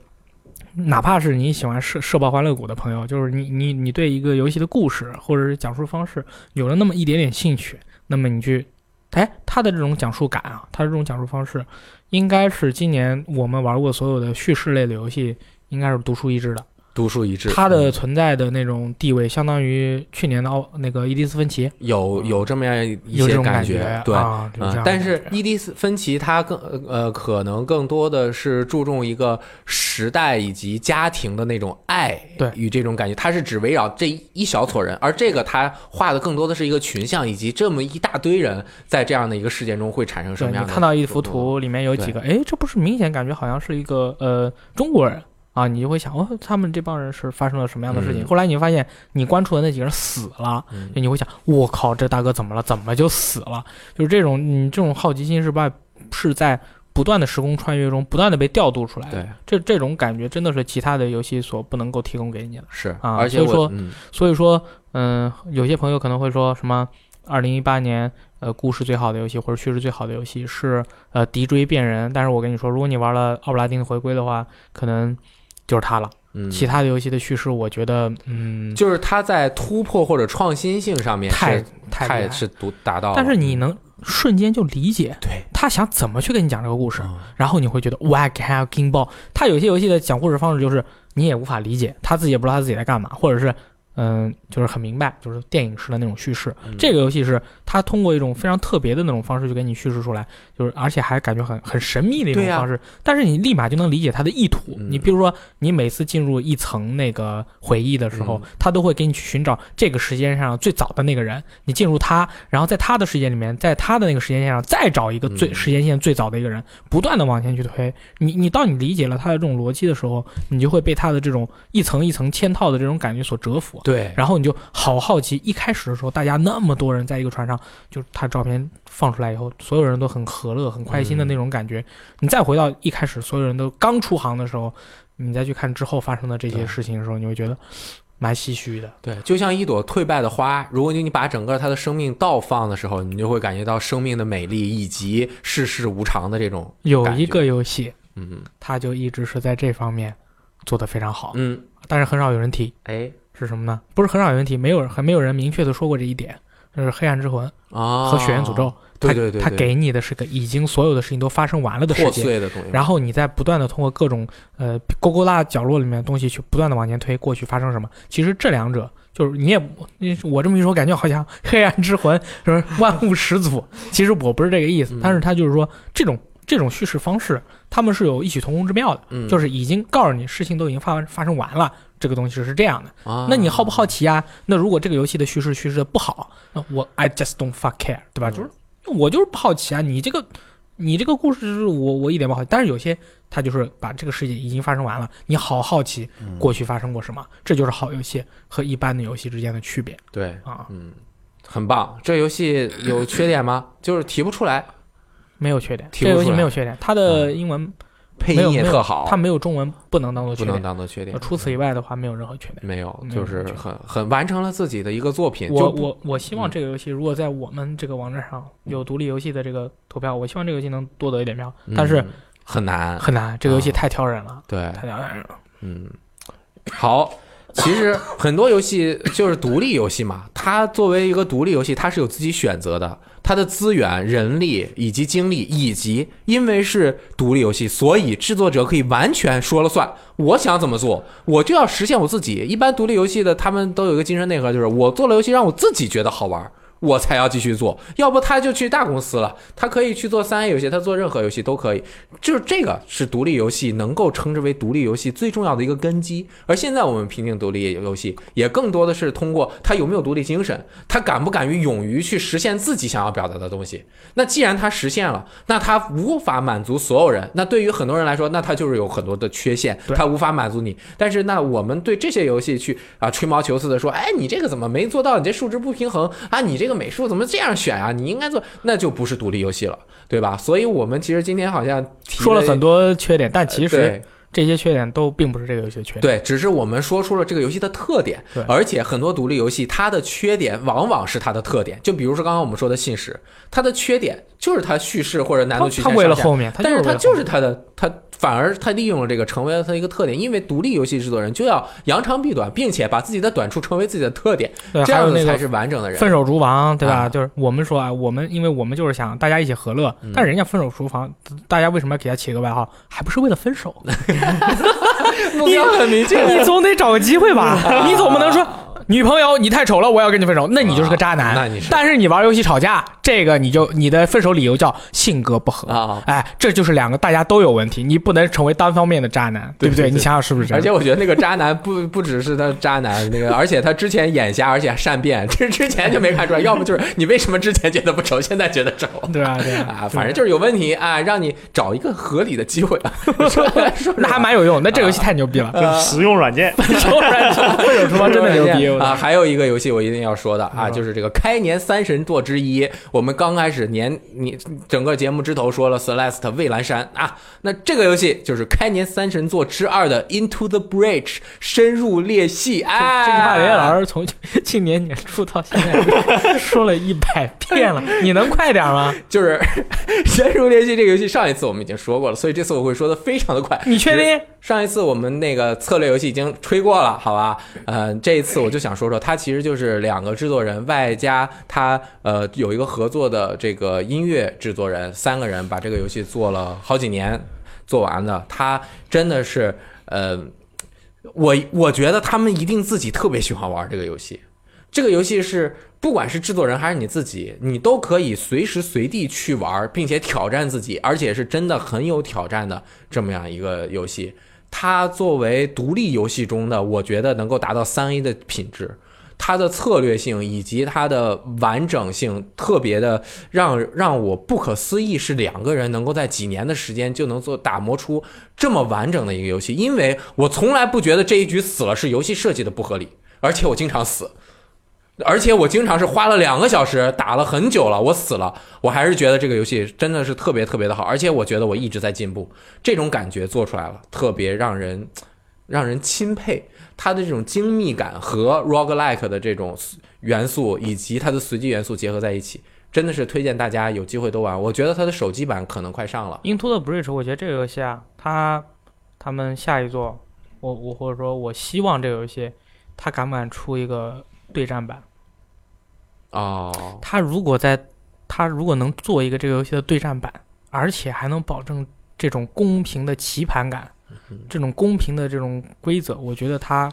哪怕是你喜欢社社爆欢乐谷的朋友，就是你你你对一个游戏的故事或者是讲述方式有了那么一点点兴趣，那么你去，哎，他的这种讲述感啊，他的这种讲述方式，应该是今年我们玩过所有的叙事类的游戏，应该是独树一帜的。独树一帜。它的嗯存在的那种地位，相当于去年的奥那个伊迪斯芬奇有有这么样一种些感觉，对。但是伊迪斯芬奇他更呃可能更多的是注重一个时代以及家庭的那种爱，对与这种感觉，他是只围绕这一小撮人，而这个他画的更多的是一个群像，以及这么一大堆人在这样的一个事件中会产生什么样的。看到一幅，图，里面有几个，哎，这不是明显感觉好像是一个呃中国人啊，你就会想，哦，他们这帮人是发生了什么样的事情？嗯后来你就发现，你关注的那几个人死了，嗯就你会想，我靠，这大哥怎么了？怎么就死了？就是这种，你这种好奇心是吧？是在不断的时空穿越中不断的被调度出来的。对，这这种感觉真的是其他的游戏所不能够提供给你的。是，啊而且我所以说嗯所以说，嗯、有些朋友可能会说什么，二零一八年呃故事最好的游戏或者叙事最好的游戏是呃敌追变人，但是我跟你说，如果你玩了奥布拉丁的回归的话，可能就是它了。嗯，其他的游戏的叙事，我觉得嗯。就是它在突破或者创新性上面太太太是独达到了，但是你能瞬间就理解对，他想怎么去跟你讲这个故事，嗯。然后你会觉得哇，还劲爆。他有些游戏的讲故事方式就是你也无法理解，他自己也不知道他自己在干嘛，或者是嗯，就是很明白，就是电影式的那种叙事。嗯这个游戏是它通过一种非常特别的那种方式去给你叙事出来，就是而且还感觉很很神秘的一种方式，但是你立马就能理解它的意图。嗯你比如说，你每次进入一层那个回忆的时候，嗯他都会给你去寻找这个时间上最早的那个人，你进入他，然后在他的世界里面，在他的那个时间线上再找一个最、嗯时间线最早的一个人，不断的往前去推。你你当你理解了他的这种逻辑的时候，你就会被他的这种一层一层嵌套的这种感觉所折服。对，然后你就好好奇，一开始的时候，大家那么多人在一个船上，就是他照片放出来以后，所有人都很和乐、很开心的那种感觉。你再回到一开始，所有人都刚出航的时候，你再去看之后发生的这些事情的时候，你会觉得蛮唏嘘的。对，就像一朵退败的花，如果你你把整个它的生命倒放的时候，你就会感觉到生命的美丽以及世事无常的这种有一个游戏，嗯。它就一直是在这方面做得非常好，嗯，但是很少有人提，哎是什么呢？不是很少有问题，没有还没有人明确的说过这一点，就是《黑暗之魂》啊，和《血缘诅咒》它对对对，它对给你的是个已经所有的事情都发生完了的世破界，碎的东西，然后你再不断的通过各种呃勾勾拉角落里面的东西去不断的往前推，过去发生什么？其实这两者就是你也你我这么一说，感觉好像黑暗之魂是万物始祖，其实我不是这个意思嗯，但是他就是说这种这种叙事方式，他们是有异曲同工之妙的，嗯，就是已经告诉你事情都已经发发生完了。这个东西是这样的，啊，那你好不好奇啊？那如果这个游戏的叙事叙事的不好，那我 I just don't fuck care，对吧？嗯就是我就是不好奇啊，你这个你这个故事就是我我一点不好奇，但是有些他就是把这个世界已经发生完了，你好好奇嗯过去发生过什么，这就是好游戏和一般的游戏之间的区别对，啊，嗯，很棒。这游戏有缺点吗？就是提不出来，没有缺点，这个游戏没有缺点，它的英文配音也特好，它没有中文不能当做不能缺点，当做缺点呃。除此以外的话没有任何缺点。没有，就是很很完成了自己的一个作品。我我我希望这个游戏如果在我们这个网站上有独立游戏的这个投票，我希望这个游戏能多得一点票，但是嗯很难，很难，这个游戏啊太挑人了，对，太挑人了。嗯，好。其实很多游戏就是独立游戏嘛，它作为一个独立游戏，它是有自己选择的，它的资源、人力以及精力，以及因为是独立游戏，所以制作者可以完全说了算。我想怎么做，我就要实现我自己。一般独立游戏的他们都有一个精神内核，就是我做了游戏让我自己觉得好玩。我才要继续做，要不他就去大公司了。他可以去做三 A 游戏，他做任何游戏都可以。就是这个是独立游戏能够称之为独立游戏最重要的一个根基。而现在我们评定独立游戏，也更多的是通过他有没有独立精神，他敢不敢于勇于去实现自己想要表达的东西。那既然他实现了，那他无法满足所有人。那对于很多人来说，那他就是有很多的缺陷，他无法满足你。但是那我们对这些游戏去啊吹毛求疵的说，哎，你这个怎么没做到？你这数值不平衡啊？你这个美术怎么这样选啊？你应该做，那就不是独立游戏了，对吧？所以我们其实今天好像说了很多缺点，但其实对这些缺点都并不是这个游戏的缺点。对，只是我们说出了这个游戏的特点对，而且很多独立游戏它的缺点往往是它的特点。就比如说刚刚我们说的《信使》，它的缺点就是它叙事或者难度曲他线上下为了后面，他但是它就是它的，它反而它利用了这个成为了它一个特点，因为独立游戏制作人就要扬长避短，并且把自己的短处成为自己的特点，对，这样子才是完整的人。分手厨房，对吧？啊就是我们说啊，我们因为我们就是想大家一起和乐，嗯但是人家分手厨房，大家为什么要给他起个外号？还不是为了分手？*laughs* *laughs* 目标很明确，你总得找个机会吧？*laughs* 你总不能说女朋友你太丑了，我要跟你分手，那你就是个渣男。那你是但是你玩游戏吵架，这个你就你的分手理由叫性格不合。啊。哎，这就是两个大家都有问题，你不能成为单方面的渣男，对不对？对对你想想是不是这样？而且我觉得那个渣男不 *laughs* 不只是他渣男，那个而且他之前眼瞎，而且还善变，这之前就没看出来。*laughs* 要不就是你为什么之前觉得不丑，现在觉得丑对啊，对 *laughs* 啊？反正就是有问题啊，让你找一个合理的机会啊。说来说那还蛮有用。那这游戏太牛逼了，就是实用软件。分手软件分手厨房真的牛逼我啊！还有一个游戏我一定要说的啊，嗯就是这个开年三神作之一。我们刚开始年你整个节目之头说了 Celeste 蔚蓝山啊，那这个游戏就是开年三神作之二的 Into the Breach 深入裂隙。哎，这句话，袁老师从 *laughs* 去年年初到现在说了一百遍了，*laughs* 你能快点吗？就是 *laughs* 深入裂隙这个游戏，上一次我们已经说过了，所以这次我会说的非常的快。你确定？上一次我们那个策略游戏已经吹过了，好吧？呃，这一次我就想说说，它其实就是两个制作人外加他呃有一个合作的这个音乐制作人，三个人把这个游戏做了好几年做完的。他真的是呃，我我觉得他们一定自己特别喜欢玩这个游戏。这个游戏是不管是制作人还是你自己，你都可以随时随地去玩，并且挑战自己，而且是真的很有挑战的这么样一个游戏。它作为独立游戏中的，我觉得能够达到三 A 的品质，它的策略性以及它的完整性，特别的让让我不可思议，是两个人能够在几年的时间就能做打磨出这么完整的一个游戏。因为我从来不觉得这一局死了是游戏设计的不合理，而且我经常死。而且我经常是花了两个小时打了很久了，我死了，我还是觉得这个游戏真的是特别特别的好，而且我觉得我一直在进步，这种感觉做出来了，特别让人 *laughs* 让人钦佩。它的这种精密感和 roguelike 的这种元素以及它的随机元素结合在一起，真的是推荐大家有机会都玩。我觉得它的手机版可能快上了。Into the Bridge，我觉得这个游戏啊，它他们下一座，我我或者说我希望这个游戏，它敢不敢出一个对战版？哦，他如果在，他如果能做一个这个游戏的对战版，而且还能保证这种公平的棋盘感，这种公平的这种规则，我觉得它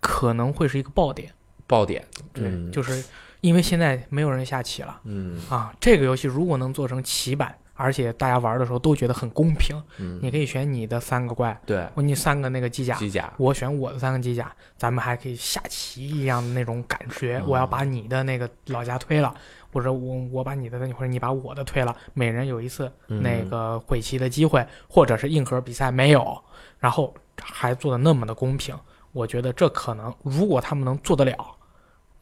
可能会是一个爆点。爆点，对，嗯就是因为现在没有人下棋了嗯啊，这个游戏如果能做成棋版，而且大家玩的时候都觉得很公平，嗯，你可以选你的三个怪，对我你三个那个机甲，机甲，我选我的三个机甲，咱们还可以下棋一样的那种感觉。嗯我要把你的那个老家推了，或者我我把你的，或者你把我的推了，每人有一次嗯那个毁棋的机会，或者是硬核比赛没有，然后还做的那么的公平，我觉得这可能如果他们能做得了，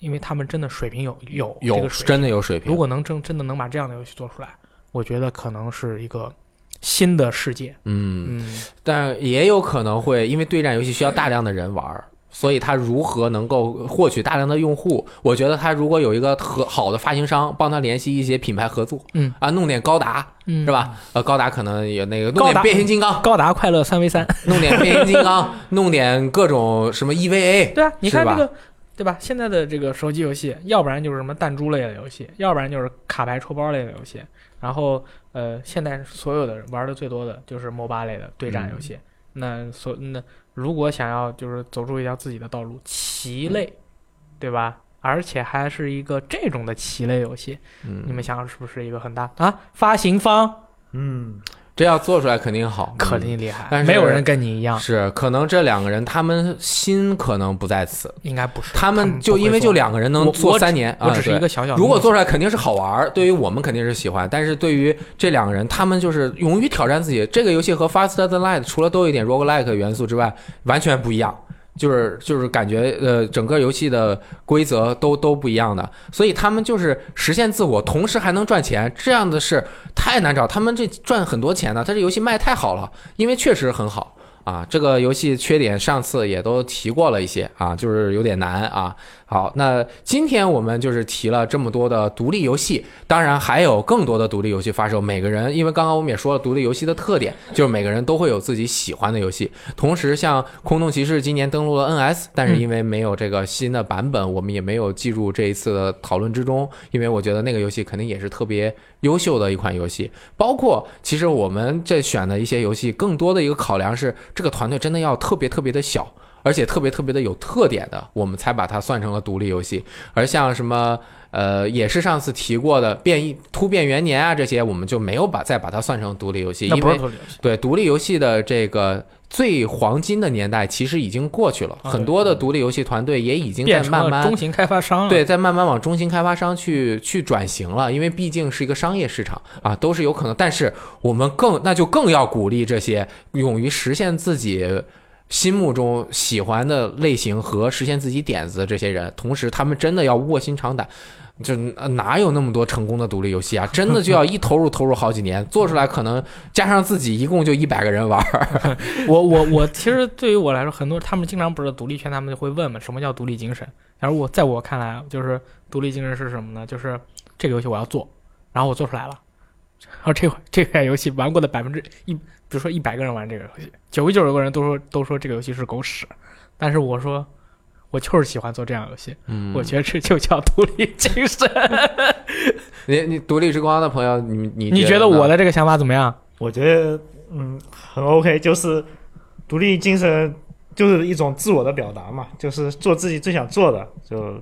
因为他们真的水平有有这有真的有水平。如果能真真的能把这样的游戏做出来，我觉得可能是一个新的世界。嗯，嗯，但也有可能会因为对战游戏需要大量的人玩儿，所以它如何能够获取大量的用户？我觉得它如果有一个和好的发行商帮他联系一些品牌合作，嗯啊，弄点高达嗯是？吧？呃，高达可能也那个弄点变形金刚，高达快乐三 v 三。弄点变形金刚，*laughs* 弄点各种什么 EVA，对啊，你看吧这个，对吧？现在的这个手机游戏，要不然就是什么弹珠类的游戏，要不然就是卡牌抽包类的游戏。然后，呃，现在所有的玩的最多的就是 MOBA 类的对战游戏。嗯那所那如果想要就是走出一条自己的道路，棋类，对吧？而且还是一个这种的棋类游戏，嗯，你们想想是不是一个很大啊？发行方嗯，这要做出来肯定好，肯定厉害，但是没有人跟你一样，是可能这两个人他们心可能不在此，应该不是。他们们就因为就两个人能做三年，我只是一个小小如果做出来肯定是好玩儿，对于我们肯定是喜欢，但是对于这两个人，他们就是勇于挑战自己。这个游戏和 Faster Than Light 除了都有一点 roguelike 元素之外，完全不一样。就是就是感觉呃，整个游戏的规则都都不一样的，所以他们就是实现自我，同时还能赚钱，这样的事太难找。他们这赚很多钱呢，他这游戏卖太好了，因为确实很好啊。这个游戏缺点上次也都提过了一些啊，就是有点难啊。好，那今天我们就是提了这么多的独立游戏，当然还有更多的独立游戏发售。每个人，因为刚刚我们也说了，独立游戏的特点就是每个人都会有自己喜欢的游戏。同时，像《空洞骑士》今年登陆了 NS，但是因为没有这个新的版本，我们也没有计入这一次的讨论之中。因为我觉得那个游戏肯定也是特别优秀的一款游戏。包括其实我们这选的一些游戏，更多的一个考量是这个团队真的要特别特别的小。而且特别特别的有特点的，我们才把它算成了独立游戏。而像什么，呃，也是上次提过的变异突变元年啊这些，我们就没有把再把它算成独立游戏，因为对独立游戏的这个最黄金的年代其实已经过去了，很多的独立游戏团队也已经在慢慢中型开发商对，在慢慢往中型开发商去去转型了，因为毕竟是一个商业市场啊，都是有可能。但是我们更那就更要鼓励这些勇于实现自己。心目中喜欢的类型和实现自己点子的这些人，同时他们真的要卧薪尝胆，就哪有那么多成功的独立游戏啊？*laughs* 真的就要一投入投入好几年，做出来可能加上自己一共就一百个人玩。*laughs* 我我我其实对于我来说，很多他们经常不是独立圈，他们就会问嘛，什么叫独立精神？而我在我看来，就是独立精神是什么呢？就是这个游戏我要做，然后我做出来了，然后这这款游戏玩过的百分之一。比如说一百个人玩这个游戏，九十九个人都说都说这个游戏是狗屎，但是我说我就是喜欢做这样游戏，嗯，我觉得这就叫独立精神。*laughs* 你你独立之光的朋友，你你你觉得我的这个想法怎么样？我觉得嗯很 OK，就是独立精神就是一种自我的表达嘛，就是做自己最想做的就。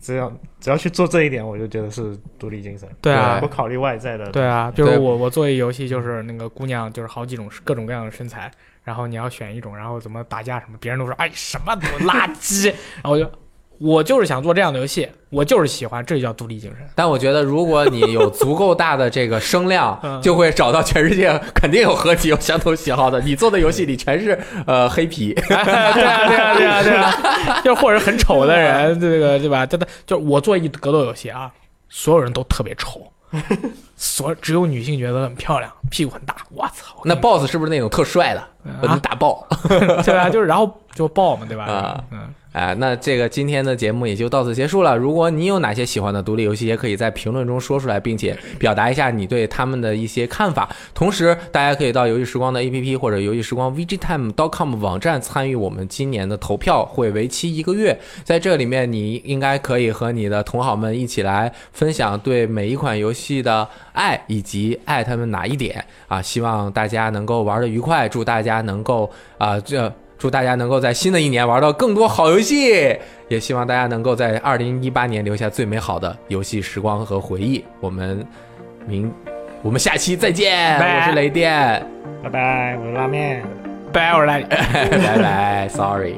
只要只要去做这一点，我就觉得是独立精神。对啊，不考虑外在的。对啊，比如我我做一游戏，就是那个姑娘，就是好几种各种各样的身材，然后你要选一种，然后怎么打架什么，别人都说哎什么垃圾，然后我就。我就是想做这样的游戏，我就是喜欢，这就叫独立精神。但我觉得，如果你有足够大的这个声量，*laughs* 就会找到全世界肯定有和你有相同喜好的。你做的游戏里全是呃 *laughs* 黑皮，对啊对啊对啊对啊，就或者很丑的人，这个对吧？真的，就我做一格斗游戏啊，所有人都特别丑，所只有女性觉得很漂亮，屁股很大。我操，那 BOSS 是不是那种特帅的？把你打爆，对啊，就是然后就爆嘛，对吧？啊，嗯。哎，那这个今天的节目也就到此结束了。如果你有哪些喜欢的独立游戏，也可以在评论中说出来，并且表达一下你对他们的一些看法。同时，大家可以到游戏时光的 APP 或者游戏时光 VGTime.com 网站参与我们今年的投票，会为期一个月。在这里面，你应该可以和你的同好们一起来分享对每一款游戏的爱，以及爱他们哪一点啊？希望大家能够玩的愉快，祝大家能够啊这。祝大家能够在新的一年玩到更多好游戏，也希望大家能够在二零一八年留下最美好的游戏时光和回忆。我们明，我们下期再见。我是雷电，拜拜。我是拉面，拜拜，我是拉面 *laughs* 拜拜。Sorry。